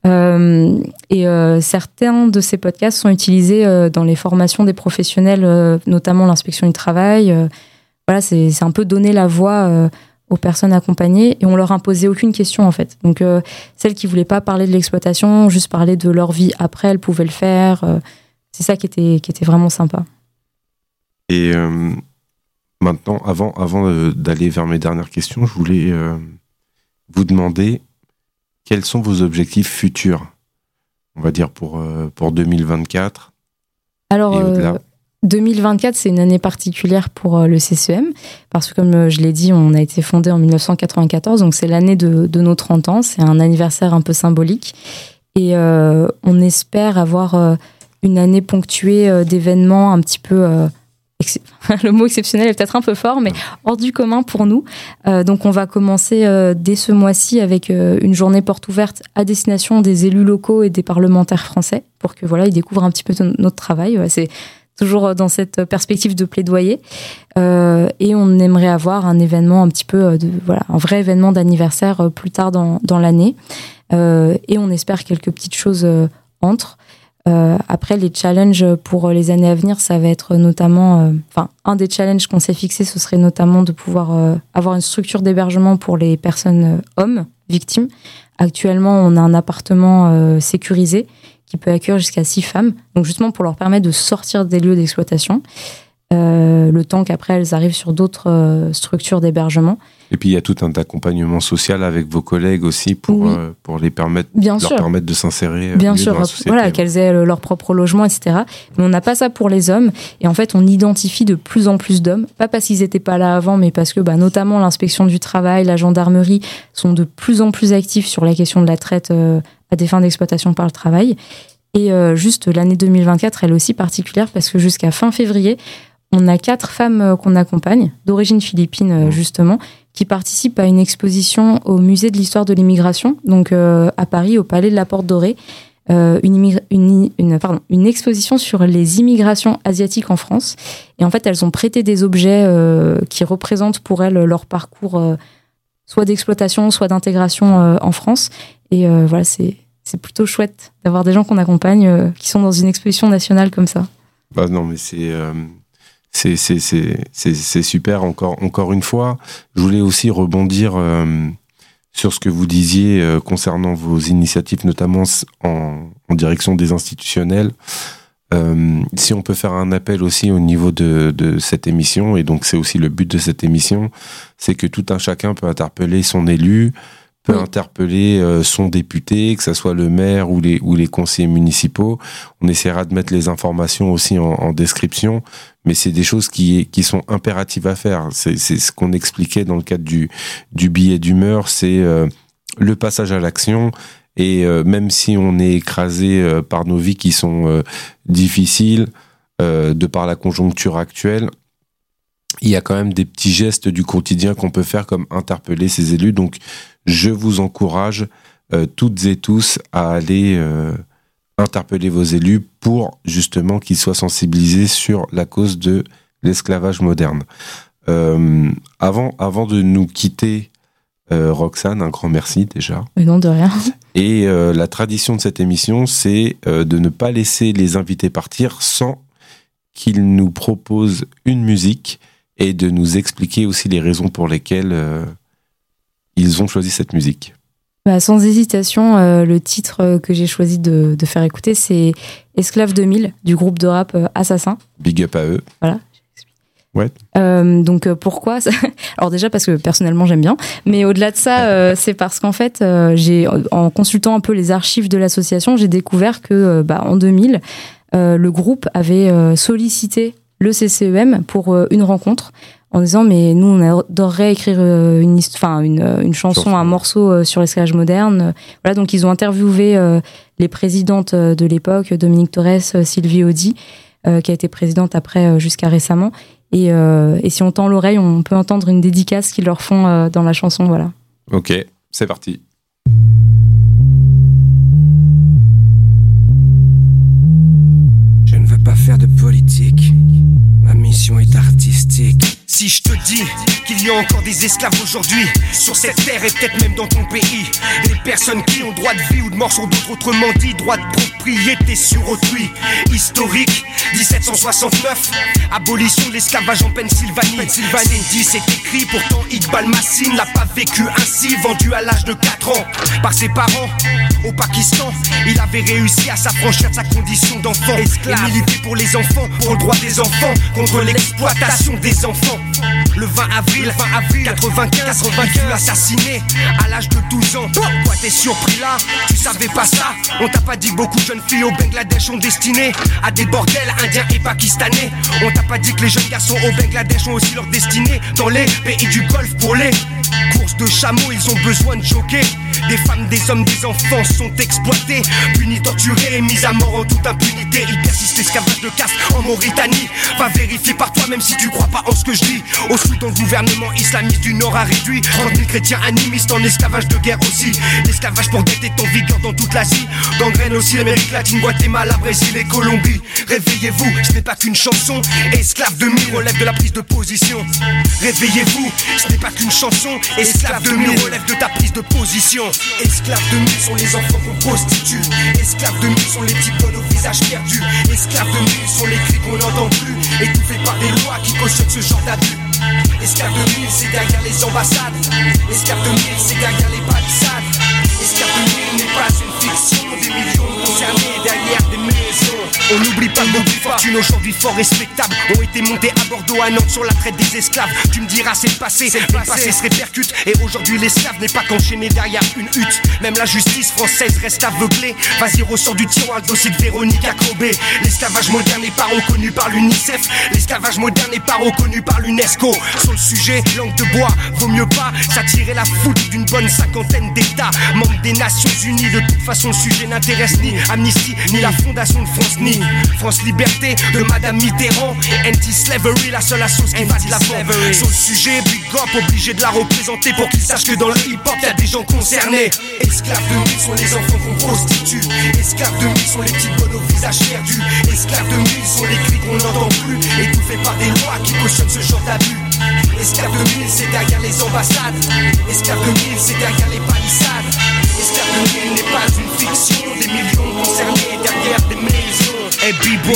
Euh, et euh, certains de ces podcasts sont utilisés euh, dans les formations des professionnels, notamment l'inspection du travail. Voilà, c'est un peu donner la voix aux personnes accompagnées et on leur imposait aucune question en fait. Donc celles qui voulaient pas parler de l'exploitation, juste parler de leur vie après, elles pouvaient le faire. C'est ça qui était qui était vraiment sympa. Et maintenant, avant, avant d'aller vers mes dernières questions, je voulais vous demander quels sont vos objectifs futurs, on va dire pour, euh, pour 2024 Alors et euh, au-delà. 2024, c'est une année particulière pour euh, le CCEM, parce que comme euh, je l'ai dit, on a été fondé en 1994, donc c'est l'année de, de nos 30 ans, c'est un anniversaire un peu symbolique, et euh, on espère avoir euh, une année ponctuée euh, d'événements un petit peu... [LAUGHS] le mot exceptionnel est peut-être un peu fort, mais hors du commun pour nous. Euh, donc on va commencer euh, dès ce mois-ci avec euh, une journée porte ouverte à destination des élus locaux et des parlementaires français, pour que voilà, ils découvrent un petit peu notre travail. Ouais, c'est toujours dans cette perspective de plaidoyer. Et on aimerait avoir un événement un petit peu de voilà, un vrai événement d'anniversaire plus tard dans, dans l'année. Et on espère quelques petites choses entre. Euh, après, les challenges pour les années à venir, ça va être notamment, euh, enfin, un des challenges qu'on s'est fixé, ce serait notamment de pouvoir euh, avoir une structure d'hébergement pour les personnes euh, hommes victimes. Actuellement, on a un appartement sécurisé qui peut accueillir jusqu'à six femmes, donc justement pour leur permettre de sortir des lieux d'exploitation, euh, le temps qu'après elles arrivent sur d'autres euh, structures d'hébergement. Et puis il y a tout un accompagnement social avec vos collègues aussi pour, Oui. euh, pour les permettre, Bien leur sûr. permettre de s'insérer Bien sûr, dans la société. voilà, qu'elles aient leur propre logement, etc. Mais on n'a pas ça pour les hommes. Et en fait, on identifie de plus en plus d'hommes, pas parce qu'ils n'étaient pas là avant, mais parce que bah, notamment l'inspection du travail, la gendarmerie sont de plus en plus actifs sur la question de la traite à des fins d'exploitation par le travail. Et juste l'année 2024, elle est aussi particulière parce que jusqu'à fin février, on a quatre femmes euh, qu'on accompagne, d'origine philippine euh, Mmh. justement, qui participent à une exposition au musée de l'histoire de l'immigration, donc euh, à Paris, au Palais de la Porte Dorée, euh, une, immig- une, une- pardon, une exposition sur les immigrations asiatiques en France. Et en fait, elles ont prêté des objets euh, qui représentent pour elles leur parcours, euh, soit d'exploitation, soit d'intégration en France. Et voilà, c'est c'est plutôt chouette d'avoir des gens qu'on accompagne qui sont dans une exposition nationale comme ça. Bah non, mais c'est c'est c'est c'est c'est c'est super. Encore encore une fois, je voulais aussi rebondir euh, sur ce que vous disiez euh, concernant vos initiatives, notamment en, en direction des institutionnels. Euh, si on peut faire un appel aussi au niveau de, de cette émission, et donc c'est aussi le but de cette émission, c'est que tout un chacun peut interpeller son élu, peut Oui. interpeller son député, que ce soit le maire ou les, ou les conseillers municipaux. On essaiera de mettre les informations aussi en, en description, mais c'est des choses qui, qui sont impératives à faire. C'est ce qu'on expliquait dans le cadre du, du billet d'humeur, c'est euh, le passage à l'action. Et euh, même si on est écrasé euh, par nos vies qui sont euh, difficiles, euh, de par la conjoncture actuelle, il y a quand même des petits gestes du quotidien qu'on peut faire comme interpeller ces élus. Donc, je vous encourage euh, toutes et tous à aller interpeller vos élus pour justement qu'ils soient sensibilisés sur la cause de l'esclavage moderne. Euh, avant, avant de nous quitter, euh, Roxane, un grand merci déjà. Mais non, de rien. [LAUGHS] Et euh, la tradition de cette émission, c'est euh, de ne pas laisser les invités partir sans qu'ils nous proposent une musique et de nous expliquer aussi les raisons pour lesquelles euh, ils ont choisi cette musique. Bah, sans hésitation, euh, le titre euh, que j'ai choisi de, de faire écouter, c'est Esclave 2000 du groupe de rap euh, Assassin. Big up à eux. Voilà. Ouais. Euh, donc pourquoi [LAUGHS] Alors déjà parce que personnellement j'aime bien, mais au-delà de ça, euh, c'est parce qu'en fait, j'ai en consultant un peu les archives de l'association, j'ai découvert que bah, en 2000, euh, le groupe avait sollicité le CCEM pour une rencontre en disant mais nous on adorerait écrire euh, une enfin une, euh, une chanson, Chanson. un morceau euh, sur l'esclavage moderne. Voilà donc ils ont interviewé euh, les présidentes de l'époque, Dominique Torres, Sylvie Audi, euh, qui a été présidente après jusqu'à récemment. Et, euh, et si on tend l'oreille, on peut entendre une dédicace qu'ils leur font euh, dans la chanson. Voilà. Ok, c'est parti. Je ne veux pas faire de politique. Mission est artistique. Si je te dis qu'il y a encore des esclaves aujourd'hui sur cette terre et peut-être même dans ton pays, des personnes qui ont droit de vie ou de mort sur d'autres, autrement dit, droit de propriété sur autrui. Historique, 1769, abolition de l'esclavage en Pennsylvanie. Pennsylvanie, dit c'est écrit, pourtant Iqbal Massin l'a pas vécu ainsi, vendu à l'âge de 4 ans par ses parents au Pakistan. Il avait réussi à s'affranchir de sa condition d'enfant et militer pour les enfants, pour le droit des enfants, contre l'exploitation des enfants. Le 20 avril, 20 avril 95, 95 il fut assassiné à l'âge de 12 ans. Pourquoi t'es surpris là? Tu savais pas ça? On t'a pas dit que beaucoup de jeunes filles au Bangladesh ont destiné à des bordels indiens et pakistanais. On t'a pas dit que les jeunes garçons au Bangladesh ont aussi leur destinée dans les pays du Golfe pour les courses de chameaux. Ils ont besoin de choquer. Des femmes, des hommes, des enfants sont exploités, punis, torturés mis à mort en toute impunité. Il persiste l'esclavage de caste en Mauritanie. Va vérifier par toi, même si tu crois pas en ce que je dis. Au Soudan, le gouvernement islamiste du Nord a réduit 30 000 chrétiens animistes en esclavage de guerre aussi. L'esclavage pour dette est en vigueur dans toute l'Asie. Gangrène aussi l'Amérique latine, Guatemala, Brésil et Colombie. Réveillez-vous, ce n'est pas qu'une chanson. Esclave de mille relève de la prise de position. Réveillez-vous, ce n'est pas qu'une chanson. Esclave de mille relève de ta prise de position. Esclaves de mille sont les enfants qu'on prostitue. Esclaves de mille sont les petits bonnes au visage perdu. Esclaves de mille sont les cris qu'on n'entend plus. Étouffés par des lois qui cautionnent ce genre d'abus. Esclaves de mille, c'est derrière les ambassades. Esclaves de mille, c'est derrière les palissades. Esclaves de mille n'est pas une fiction. Des millions concernés derrière des maisons. On n'oublie pas que beaucoup fortunes aujourd'hui fort respectables ont été montées à Bordeaux, à Nantes sur la traite des esclaves. Tu me diras c'est le passé, le passé se répercute. Et aujourd'hui l'esclave n'est pas qu'enchaîné derrière une hutte. Même la justice française reste aveuglée. Vas-y ressort du tiroir le dossier de Véronique Acrobé. L'esclavage moderne n'est pas reconnu par l'UNICEF. L'esclavage moderne n'est pas reconnu par l'UNESCO. Sur le sujet, langue de bois, vaut mieux pas s'attirer la foudre d'une bonne cinquantaine d'États. Membres des Nations Unies, de toute façon le sujet n'intéresse ni Amnesty, ni la Fondation France, ni France Liberté de Madame Mitterrand. Anti-slavery, la seule sauce qui va de l'avant. Sur le sujet, Big obligé de la représenter pour qu'ils sachent que dans le hip-hop, y a des gens concernés. Esclaves de mille sont les enfants qu'on prostitue. Esclaves de mille sont les petites bonnes au visage perdu. Esclaves de mille sont les cris qu'on n'entend plus. Étouffés par des lois qui cautionnent ce genre d'abus. Esclaves de mille, c'est derrière les ambassades. Esclaves de mille, c'est derrière les palissades. De mille n'est pas une fiction. Des millions concernés derrière des maisons. Hey B-boy,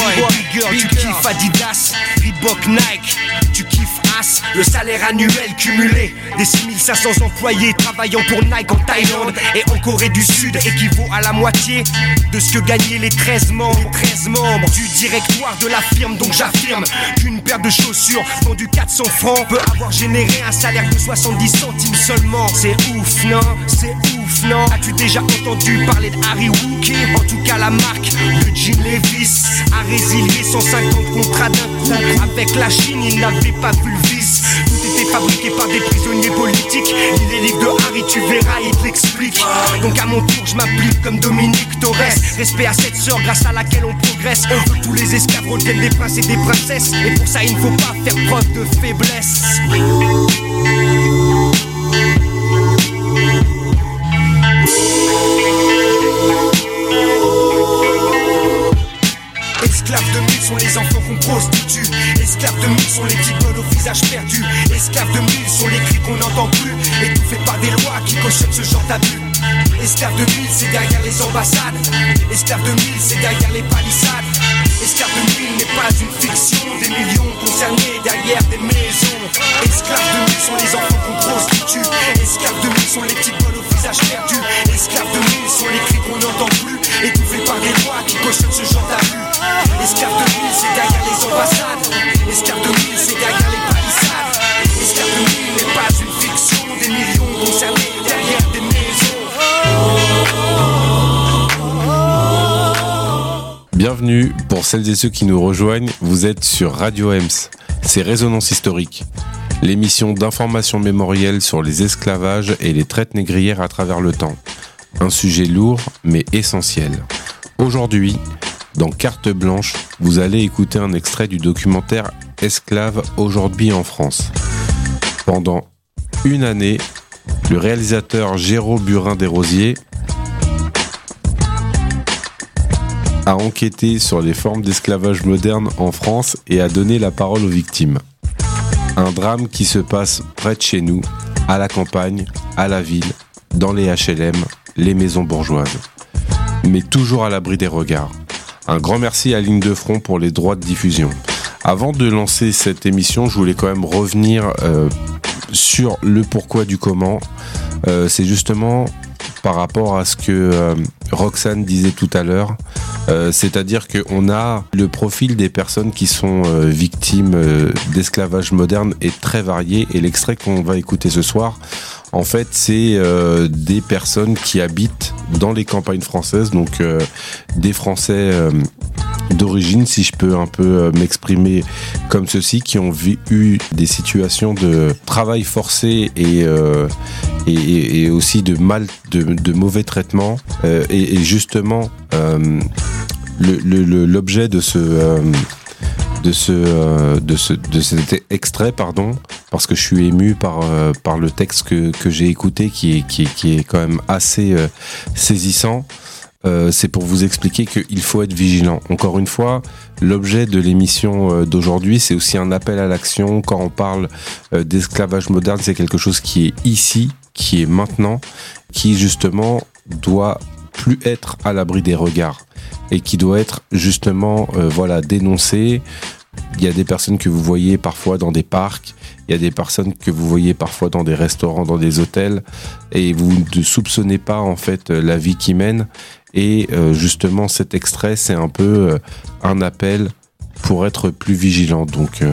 tu kiffes Adidas, Reebok, Nike, tu kiffes As, le salaire annuel cumulé des 6500 employés travaillant pour Nike en Thaïlande et en Corée du Sud équivaut à la moitié de ce que gagnaient les 13 membres, les 13 membres du directoire de la firme. Donc j'affirme qu'une paire de chaussures vendue 400 francs peut avoir généré un salaire de 70 centimes seulement. C'est ouf, non? C'est ouf, non? As-tu déjà entendu parler de Harry Wookie En tout cas, la marque de Jean Levis a résilié 150 contrats d'un coup. Avec la Chine, il n'avait pas vu le vice. Tout était fabriqué par des prisonniers politiques. Lis les livres de Harry, tu verras, il te l'explique. Donc à mon tour, je m'applique comme Dominique Torres. Respect à cette sœur grâce à laquelle on progresse. On veut tous les esclaves retiennent des princes et des princesses. Et pour ça, il ne faut pas faire preuve de faiblesse. Sont les enfants qu'on prostitue. Esclaves de mille sont les bonnes au visage perdu. Esclaves de mille sont les cris qu'on n'entend plus. Étouffés par des lois qui cautionnent ce genre d'abus. Esclaves de mille, c'est derrière les ambassades. Esclaves de mille, c'est derrière les palissades. Esclaves de mille n'est pas une fiction. Des millions concernés derrière des maisons. Esclaves de mille sont les enfants qu'on prostitue. Esclaves de mille sont les bonnes au visage perdu, esclaves de mille sont les cris qu'on n'entend plus, étouffés par des lois qui cautionnent ce genre d'abus. Esclaves de mille, c'est derrière les ambassades, esclaves de mille, c'est derrière les palissades. Esclaves de mille n'est pas une fiction, des millions concernés derrière des maisons. Bienvenue, pour celles et ceux qui nous rejoignent, vous êtes sur Radio EMS, c'est Résonance Historique l'émission d'information mémorielle sur les esclavages et les traites négrières à travers le temps. Un sujet lourd mais essentiel. Aujourd'hui, dans Carte Blanche, vous allez écouter un extrait du documentaire Esclaves aujourd'hui en France. Pendant une année, le réalisateur Géraud Burin Desrosiers a enquêté sur les formes d'esclavage moderne en France et a donné la parole aux victimes. Un drame qui se passe près de chez nous, à la campagne, à la ville, dans les HLM, les maisons bourgeoises. Mais toujours à l'abri des regards. Un grand merci à Ligne de Front pour les droits de diffusion. Avant de lancer cette émission, je voulais quand même revenir euh, sur le pourquoi du comment. Euh, c'est justement par rapport à ce que euh, Roxane disait tout à l'heure. Euh, c'est-à-dire qu'on a le profil des personnes qui sont euh, victimes d'esclavage moderne est très varié et l'extrait qu'on va écouter ce soir, en fait, c'est des personnes qui habitent dans les campagnes françaises, donc des Français d'origine, si je peux un peu m'exprimer comme ceci, qui ont eu des situations de travail forcé et, et, aussi de mal, de, mauvais traitement. et, et, justement, l'objet de ce euh, de ce euh, de ce de cet extrait pardon parce que je suis ému par euh, par le texte que, que j'ai écouté qui est qui, qui est quand même assez saisissant c'est pour vous expliquer qu'il faut être vigilant. Encore une fois, l'objet de l'émission d'aujourd'hui, c'est aussi un appel à l'action. Quand on parle d'esclavage moderne, c'est quelque chose qui est ici, qui est maintenant, qui justement doit plus être à l'abri des regards et qui doit être justement euh, voilà dénoncé. Il y a des personnes que vous voyez parfois dans des parcs, il y a des personnes que vous voyez parfois dans des restaurants, dans des hôtels, et vous ne soupçonnez pas en fait la vie qu'ils mènent. Et euh, justement, cet extrait, c'est un peu euh, un appel pour être plus vigilant. Donc,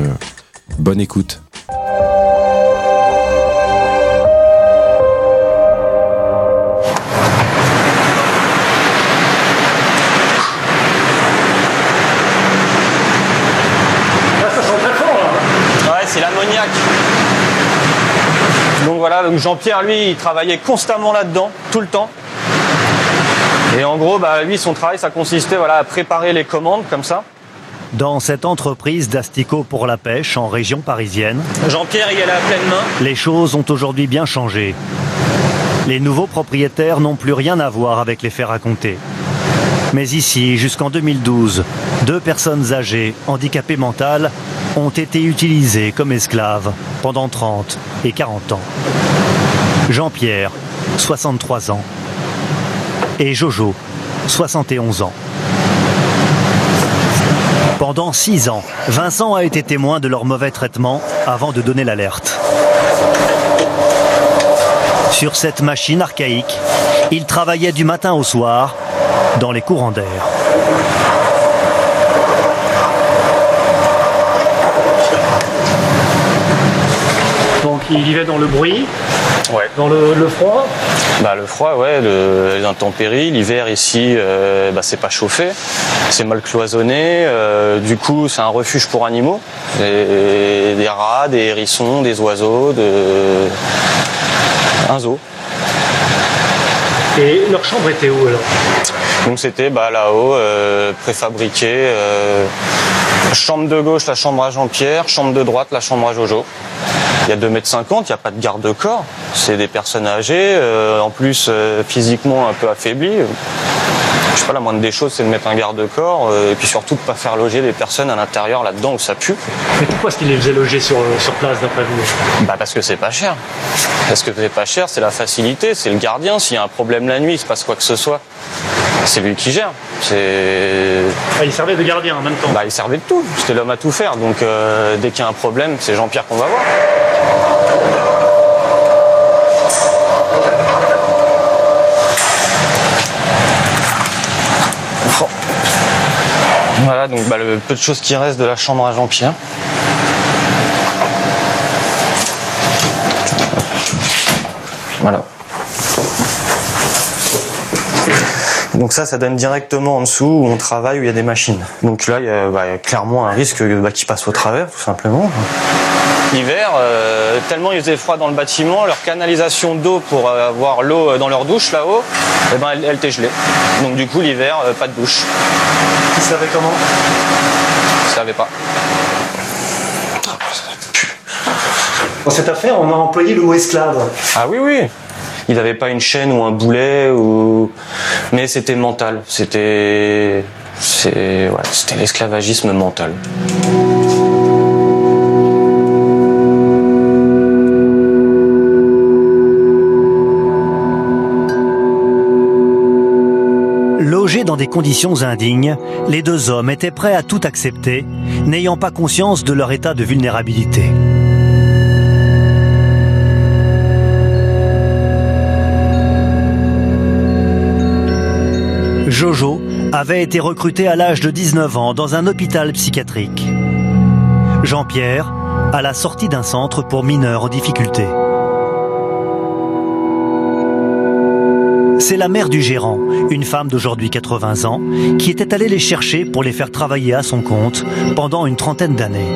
bonne écoute. Voilà, donc Jean-Pierre, lui, il travaillait constamment là-dedans, tout le temps. Et en gros, bah, lui, son travail, ça consistait voilà, à préparer les commandes comme ça. Dans cette entreprise d'Astico pour la pêche en région parisienne, Jean-Pierre y est à pleine main. Les choses ont aujourd'hui bien changé. Les nouveaux propriétaires n'ont plus rien à voir avec les faits racontés. Mais ici, jusqu'en 2012, deux personnes âgées, handicapées mentales, ont été utilisées comme esclaves pendant 30 et 40 ans. Jean-Pierre, 63 ans, et Jojo, 71 ans. Pendant 6 ans, Vincent a été témoin de leur mauvais traitement avant de donner l'alerte. Sur cette machine archaïque, il travaillait du matin au soir dans les courants d'air. Il vivait dans le bruit, ouais. dans le, froid bah, Le froid, ouais, le, les intempéries. L'hiver ici, euh, bah, c'est pas chauffé, c'est mal cloisonné. Euh, du coup, c'est un refuge pour animaux. des rats, des hérissons, des oiseaux, de... un zoo. Et leur chambre était où alors? Donc c'était bah, là-haut, euh, préfabriqué. Euh, chambre de gauche, la chambre à Jean-Pierre. Chambre de droite, la chambre à Jojo. Il y a 2 mètres 50, il n'y a pas de garde-corps. C'est des personnes âgées, euh, en plus physiquement un peu affaiblies je sais pas, la moindre des choses, c'est de mettre un garde-corps et puis surtout de pas faire loger les personnes à l'intérieur là-dedans où ça pue. Mais pourquoi est-ce qu'ils les faisaient loger sur, sur place d'après vous? Bah parce que c'est pas cher. Parce que c'est pas cher, c'est la facilité, c'est le gardien. S'il y a un problème la nuit, il se passe quoi que ce soit, c'est lui qui gère. Ah, il servait de gardien en même temps. Bah, il servait de tout. C'était l'homme à tout faire. Donc, euh, dès qu'il y a un problème, c'est Jean-Pierre qu'on va voir. Voilà, donc bah, le peu de choses qui restent de la chambre à Jean-Pierre. Donc ça, ça donne directement en dessous où on travaille, où il y a des machines. Donc là, il y a, bah, il y a clairement un risque bah, qui passe au travers, tout simplement. L'hiver, euh, tellement il faisait froid dans le bâtiment, leur canalisation d'eau pour euh, avoir l'eau dans leur douche là-haut, eh ben, elle, elle était gelée. Donc du coup, l'hiver, euh, pas de douche. Tu savais comment? Je savais pas. Dans cette affaire, on a employé le mot esclave. Ah oui, oui. Il n'avait pas une chaîne ou un boulet, ou... mais c'était mental. C'était, c'était l'esclavagisme mental. Logés dans des conditions indignes, les deux hommes étaient prêts à tout accepter, n'ayant pas conscience de leur état de vulnérabilité. Jojo avait été recruté à l'âge de 19 ans dans un hôpital psychiatrique. Jean-Pierre à la sortie d'un centre pour mineurs en difficulté. C'est la mère du gérant, une femme d'aujourd'hui 80 ans, qui était allée les chercher pour les faire travailler à son compte pendant une trentaine d'années.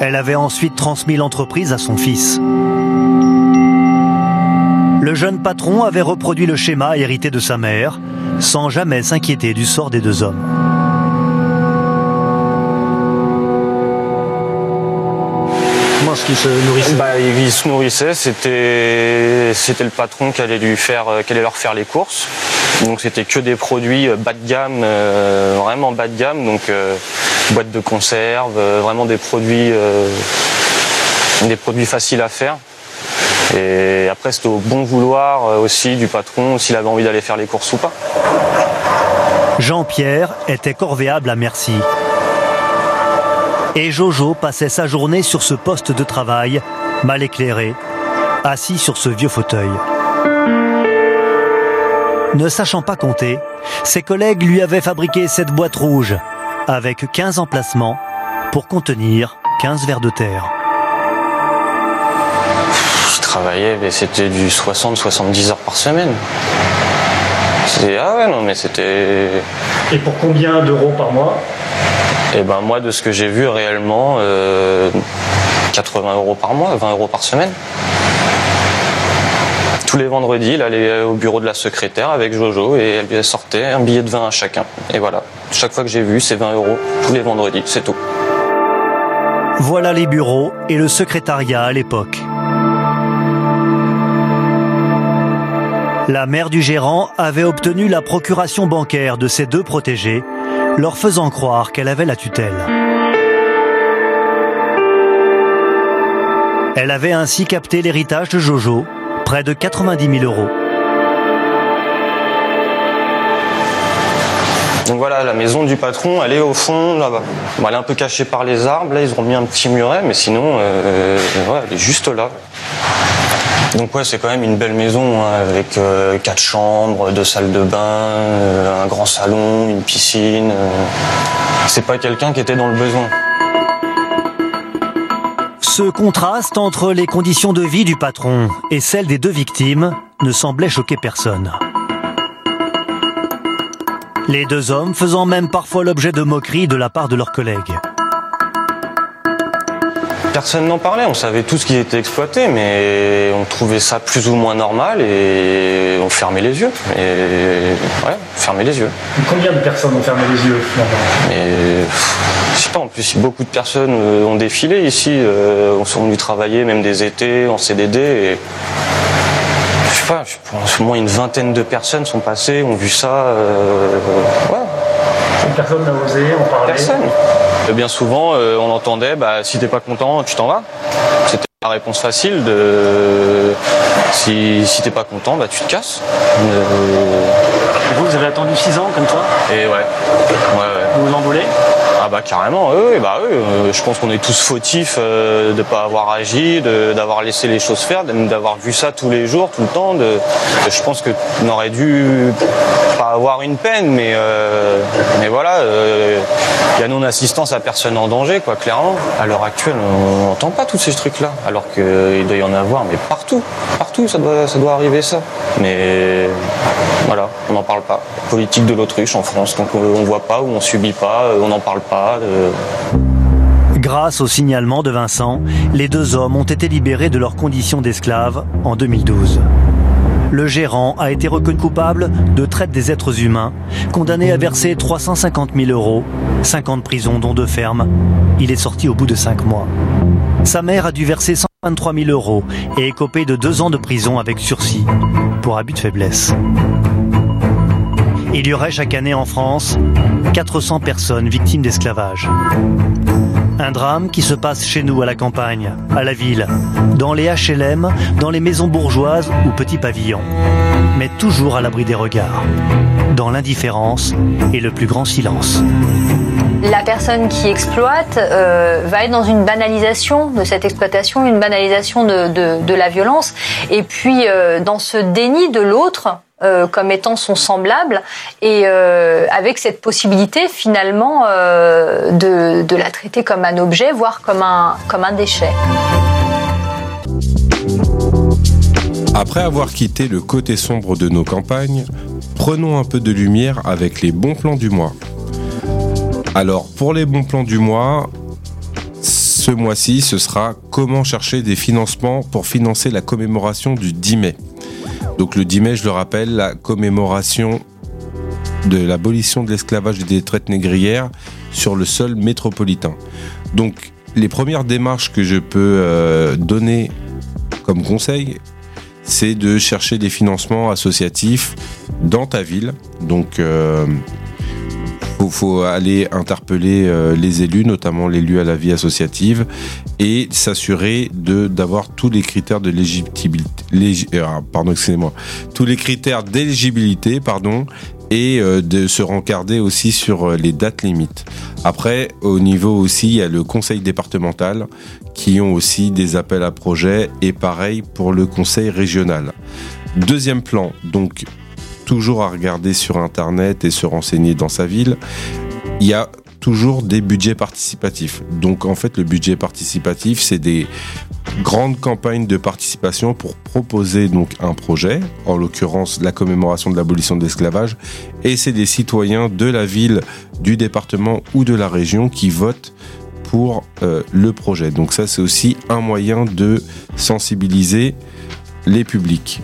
Elle avait ensuite transmis l'entreprise à son fils. Le jeune patron avait reproduit le schéma hérité de sa mère, sans jamais s'inquiéter du sort des deux hommes. Comment est-ce qu'il se nourrissait? Bah, il se nourrissait, c'était c'était le patron qui allait lui faire, euh, qui allait leur faire les courses. Donc c'était que des produits euh, bas de gamme, euh, vraiment bas de gamme, donc euh, boîte de conserve, euh, vraiment des produits euh, des produits faciles à faire. Et après c'était au bon vouloir euh, aussi du patron s'il avait envie d'aller faire les courses ou pas. Jean-Pierre était corvéable à merci. Et Jojo passait sa journée sur ce poste de travail, mal éclairé, assis sur ce vieux fauteuil. Ne sachant pas compter, ses collègues lui avaient fabriqué cette boîte rouge, avec 15 emplacements, pour contenir 15 vers de terre. Je travaillais, mais c'était du 60-70 heures par semaine. C'était ah ouais non mais c'était Et pour combien d'euros par mois? Et ben moi de ce que j'ai vu réellement, euh, 80 euros par mois, 20 euros par semaine. Tous les vendredis, il allait au bureau de la secrétaire avec Jojo et elle lui sortait un billet de 20 à chacun. Et voilà, chaque fois que j'ai vu, c'est 20 euros tous les vendredis, c'est tout. Voilà les bureaux et le secrétariat à l'époque. La mère du gérant avait obtenu la procuration bancaire de ses deux protégés, leur faisant croire qu'elle avait la tutelle. Elle avait ainsi capté l'héritage de Jojo, près de 90 000 euros. Donc voilà, la maison du patron, elle est au fond là-bas. Elle est un peu cachée par les arbres, là ils ont mis un petit muret, mais sinon, euh, ouais, elle est juste là. Donc ouais, c'est quand même une belle maison hein, avec euh, quatre chambres, deux salles de bain, euh, un grand salon, une piscine. euh. C'est pas quelqu'un qui était dans le besoin. Ce contraste entre les conditions de vie du patron et celles des deux victimes ne semblait choquer personne. Les deux hommes faisant même parfois l'objet de moqueries de la part de leurs collègues. Personne n'en parlait, on savait tous qu'ils étaient exploités, mais on trouvait ça plus ou moins normal et on fermait les yeux. Et ouais, on fermait les yeux. Combien de personnes ont fermé les yeux Et je sais pas, en plus, beaucoup de personnes euh, ont défilé ici, euh, on sont venus travailler, même des étés, en CDD. Et, je sais pas, je pense au moins une vingtaine de personnes sont passées, ont vu ça. euh, ouais, Personne n'a osé en parler personne. Et bien souvent, euh, on entendait, bah, si t'es pas content, tu t'en vas. C'était la réponse facile de si, si t'es pas content, bah, tu te casses. Euh, Vous, vous avez attendu 6 ans comme toi? Et ouais, ouais, ouais. Vous vous en voulez Ah bah carrément, oui, bah euh, je pense qu'on est tous fautifs euh, de pas avoir agi, d'avoir laissé les choses faire, d'avoir vu ça tous les jours, tout le temps. Je pense que on aurait dû pas avoir une peine, mais euh, mais voilà, il y a non-assistance à personne en danger, quoi, clairement. À l'heure actuelle, on n'entend pas tous ces trucs-là, alors qu'il doit y en avoir, mais partout, partout, ça doit, ça doit arriver ça. Mais voilà, on n'en parle pas. Politique de l'autruche en France, donc euh, on voit pas ou on subit pas, on n'en parle pas. Grâce au signalement de Vincent, les deux hommes ont été libérés de leurs conditions d'esclaves en 2012. Le gérant a été reconnu coupable de traite des êtres humains, condamné à verser 350 000 euros, 5 ans de prison dont deux fermes. Il est sorti au bout de 5 mois. Sa mère a dû verser 123 000 euros et écopé de 2 ans de prison avec sursis pour abus de faiblesse. Il y aurait chaque année en France 400 personnes victimes d'esclavage. Un drame qui se passe chez nous à la campagne, à la ville, dans les HLM, dans les maisons bourgeoises ou petits pavillons, mais toujours à l'abri des regards, dans l'indifférence et le plus grand silence. La personne qui exploite euh, va être dans une banalisation de cette exploitation, une banalisation de, la violence, et puis euh, dans ce déni de l'autre euh, comme étant son semblable, et euh, avec cette possibilité finalement euh, de, la traiter comme un objet, voire comme un, comme un déchet. Après avoir quitté le côté sombre de nos campagnes, prenons un peu de lumière avec les bons plans du mois. Alors, pour les bons plans du mois, ce mois-ci, ce sera comment chercher des financements pour financer la commémoration du 10 mai. Donc le 10 mai, je le rappelle, la commémoration de l'abolition de l'esclavage et des traites négrières sur le sol métropolitain. Donc les premières démarches que je peux euh, donner comme conseil, c'est de chercher des financements associatifs dans ta ville. Donc euh, faut, aller interpeller euh, les élus, notamment l'élu à la vie associative, et s'assurer d'avoir tous les critères de légitimité, légi- pardon, excusez-moi, tous les critères d'éligibilité, pardon, et euh, de se rencarder aussi sur euh, les dates limites. Après, au niveau aussi, il y a le conseil départemental qui ont aussi des appels à projets et pareil pour le conseil régional. Deuxième plan, donc toujours à regarder sur internet et se renseigner dans sa ville, il y a toujours des budgets participatifs. Donc en fait le budget participatif c'est des grandes campagnes de participation pour proposer donc un projet, en l'occurrence la commémoration de l'abolition de l'esclavage, et c'est des citoyens de la ville, du département ou de la région qui votent pour euh, le projet. Donc ça c'est aussi un moyen de sensibiliser les publics.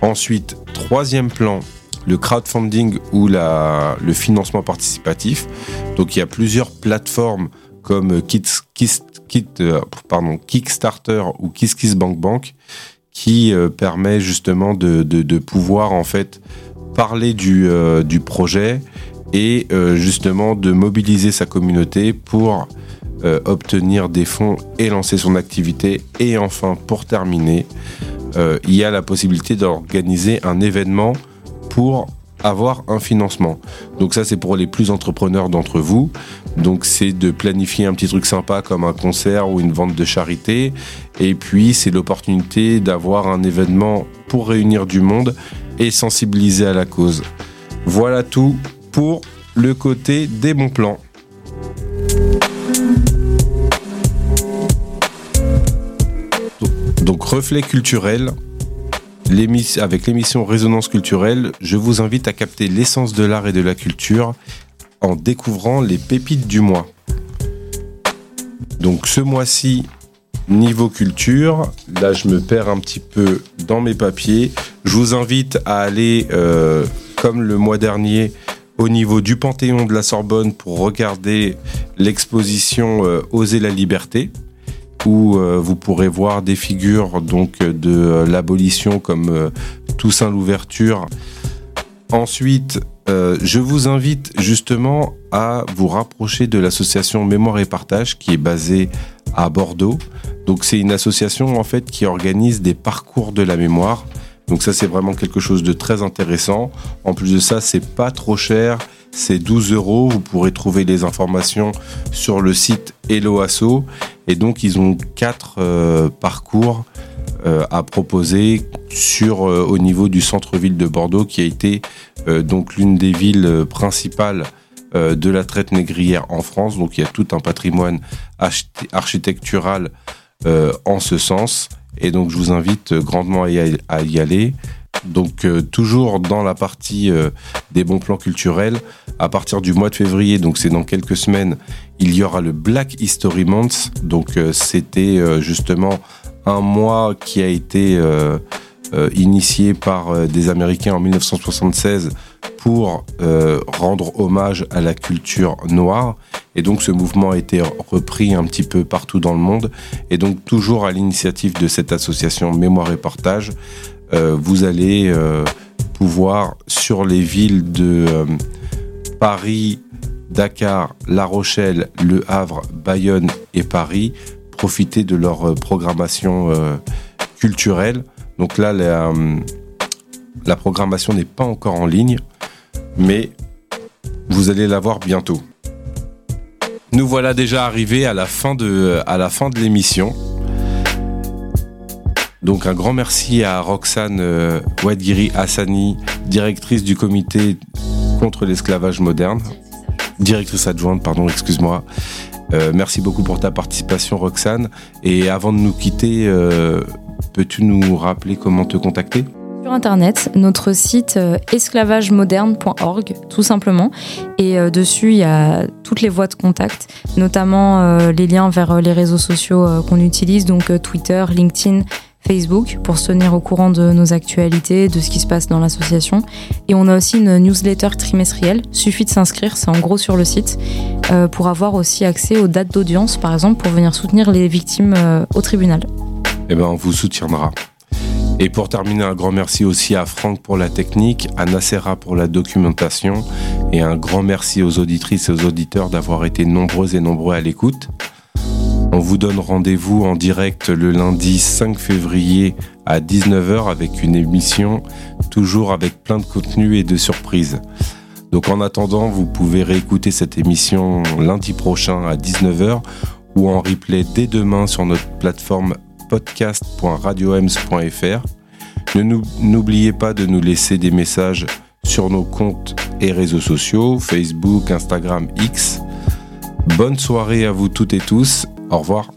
Ensuite, troisième plan, le crowdfunding ou la, le financement participatif. Donc il y a plusieurs plateformes comme euh, pardon, Kickstarter ou KissKissBankBank qui euh, permet justement de, de, pouvoir en fait parler du, euh, du projet et justement de mobiliser sa communauté pour obtenir des fonds et lancer son activité. Et enfin, pour terminer, il y a la possibilité d'organiser un événement pour avoir un financement. Donc ça c'est pour les plus entrepreneurs d'entre vous. Donc c'est de planifier un petit truc sympa comme un concert ou une vente de charité. Et puis c'est l'opportunité d'avoir un événement pour réunir du monde et sensibiliser à la cause. Voilà tout pour le côté des bons plans. Donc reflet culturel, avec l'émission Résonance culturelle, je vous invite à capter l'essence de l'art et de la culture en découvrant les pépites du mois. Donc ce mois-ci, niveau culture, là je me perds un petit peu dans mes papiers. Je vous invite à aller, euh, comme le mois dernier, au niveau du Panthéon de la Sorbonne pour regarder l'exposition euh, Oser la liberté où euh, vous pourrez voir des figures donc de euh, l'abolition comme euh, Toussaint l'ouverture. Ensuite, euh, je vous invite justement à vous rapprocher de l'association Mémoire et Partage qui est basée à Bordeaux. Donc c'est une association en fait qui organise des parcours de la mémoire. Donc ça c'est vraiment quelque chose de très intéressant. En plus de ça, c'est pas trop cher, c'est 12 euros. Vous pourrez trouver les informations sur le site Hello Asso. Et donc, ils ont quatre euh, parcours euh, à proposer sur, euh, au niveau du centre-ville de Bordeaux, qui a été donc l'une des villes principales de la traite négrière en France. Donc, il y a tout un patrimoine architectural en ce sens. Et donc, je vous invite grandement à y aller. Donc euh, toujours dans la partie euh, des bons plans culturels, à partir du mois de février, donc c'est dans quelques semaines, il y aura le Black History Month. Donc euh, c'était justement un mois qui a été initié par des Américains en 1976 pour rendre hommage à la culture noire. Et donc ce mouvement a été repris un petit peu partout dans le monde. Et donc toujours à l'initiative de cette association Mémoire et Partage, euh, vous allez euh, pouvoir sur les villes de euh, Paris, Dakar, La Rochelle, Le Havre, Bayonne et Paris profiter de leur programmation culturelle. Donc là, la, programmation n'est pas encore en ligne, mais vous allez la voir bientôt. Nous voilà déjà arrivés à la fin de l'émission. Donc un grand merci à Roxane euh, Ouadgiri Hassani, directrice du comité contre l'esclavage moderne, directrice adjointe, pardon, excuse-moi. Euh, merci beaucoup pour ta participation, Roxane. Et avant de nous quitter, euh, peux-tu nous rappeler comment te contacter? Sur Internet, notre site esclavagemoderne.org, tout simplement. Et dessus, il y a toutes les voies de contact, notamment les liens vers les réseaux sociaux qu'on utilise, donc Twitter, LinkedIn, Facebook pour se tenir au courant de nos actualités, de ce qui se passe dans l'association. Et on a aussi une newsletter trimestrielle. Suffit de s'inscrire, c'est en gros sur le site, euh, pour avoir aussi accès aux dates d'audience, par exemple, pour venir soutenir les victimes euh, au tribunal. Eh ben, on vous soutiendra. Et pour terminer, un grand merci aussi à Franck pour la technique, à Nacera pour la documentation, et un grand merci aux auditrices et aux auditeurs d'avoir été nombreux et nombreux à l'écoute. On vous donne rendez-vous en direct le lundi 5 février à 19h avec une émission toujours avec plein de contenu et de surprises. Donc en attendant, vous pouvez réécouter cette émission lundi prochain à 19h ou en replay dès demain sur notre plateforme podcast.radioems.fr. N'oubliez pas de nous laisser des messages sur nos comptes et réseaux sociaux, Facebook, Instagram, X. Bonne soirée à vous toutes et tous au revoir.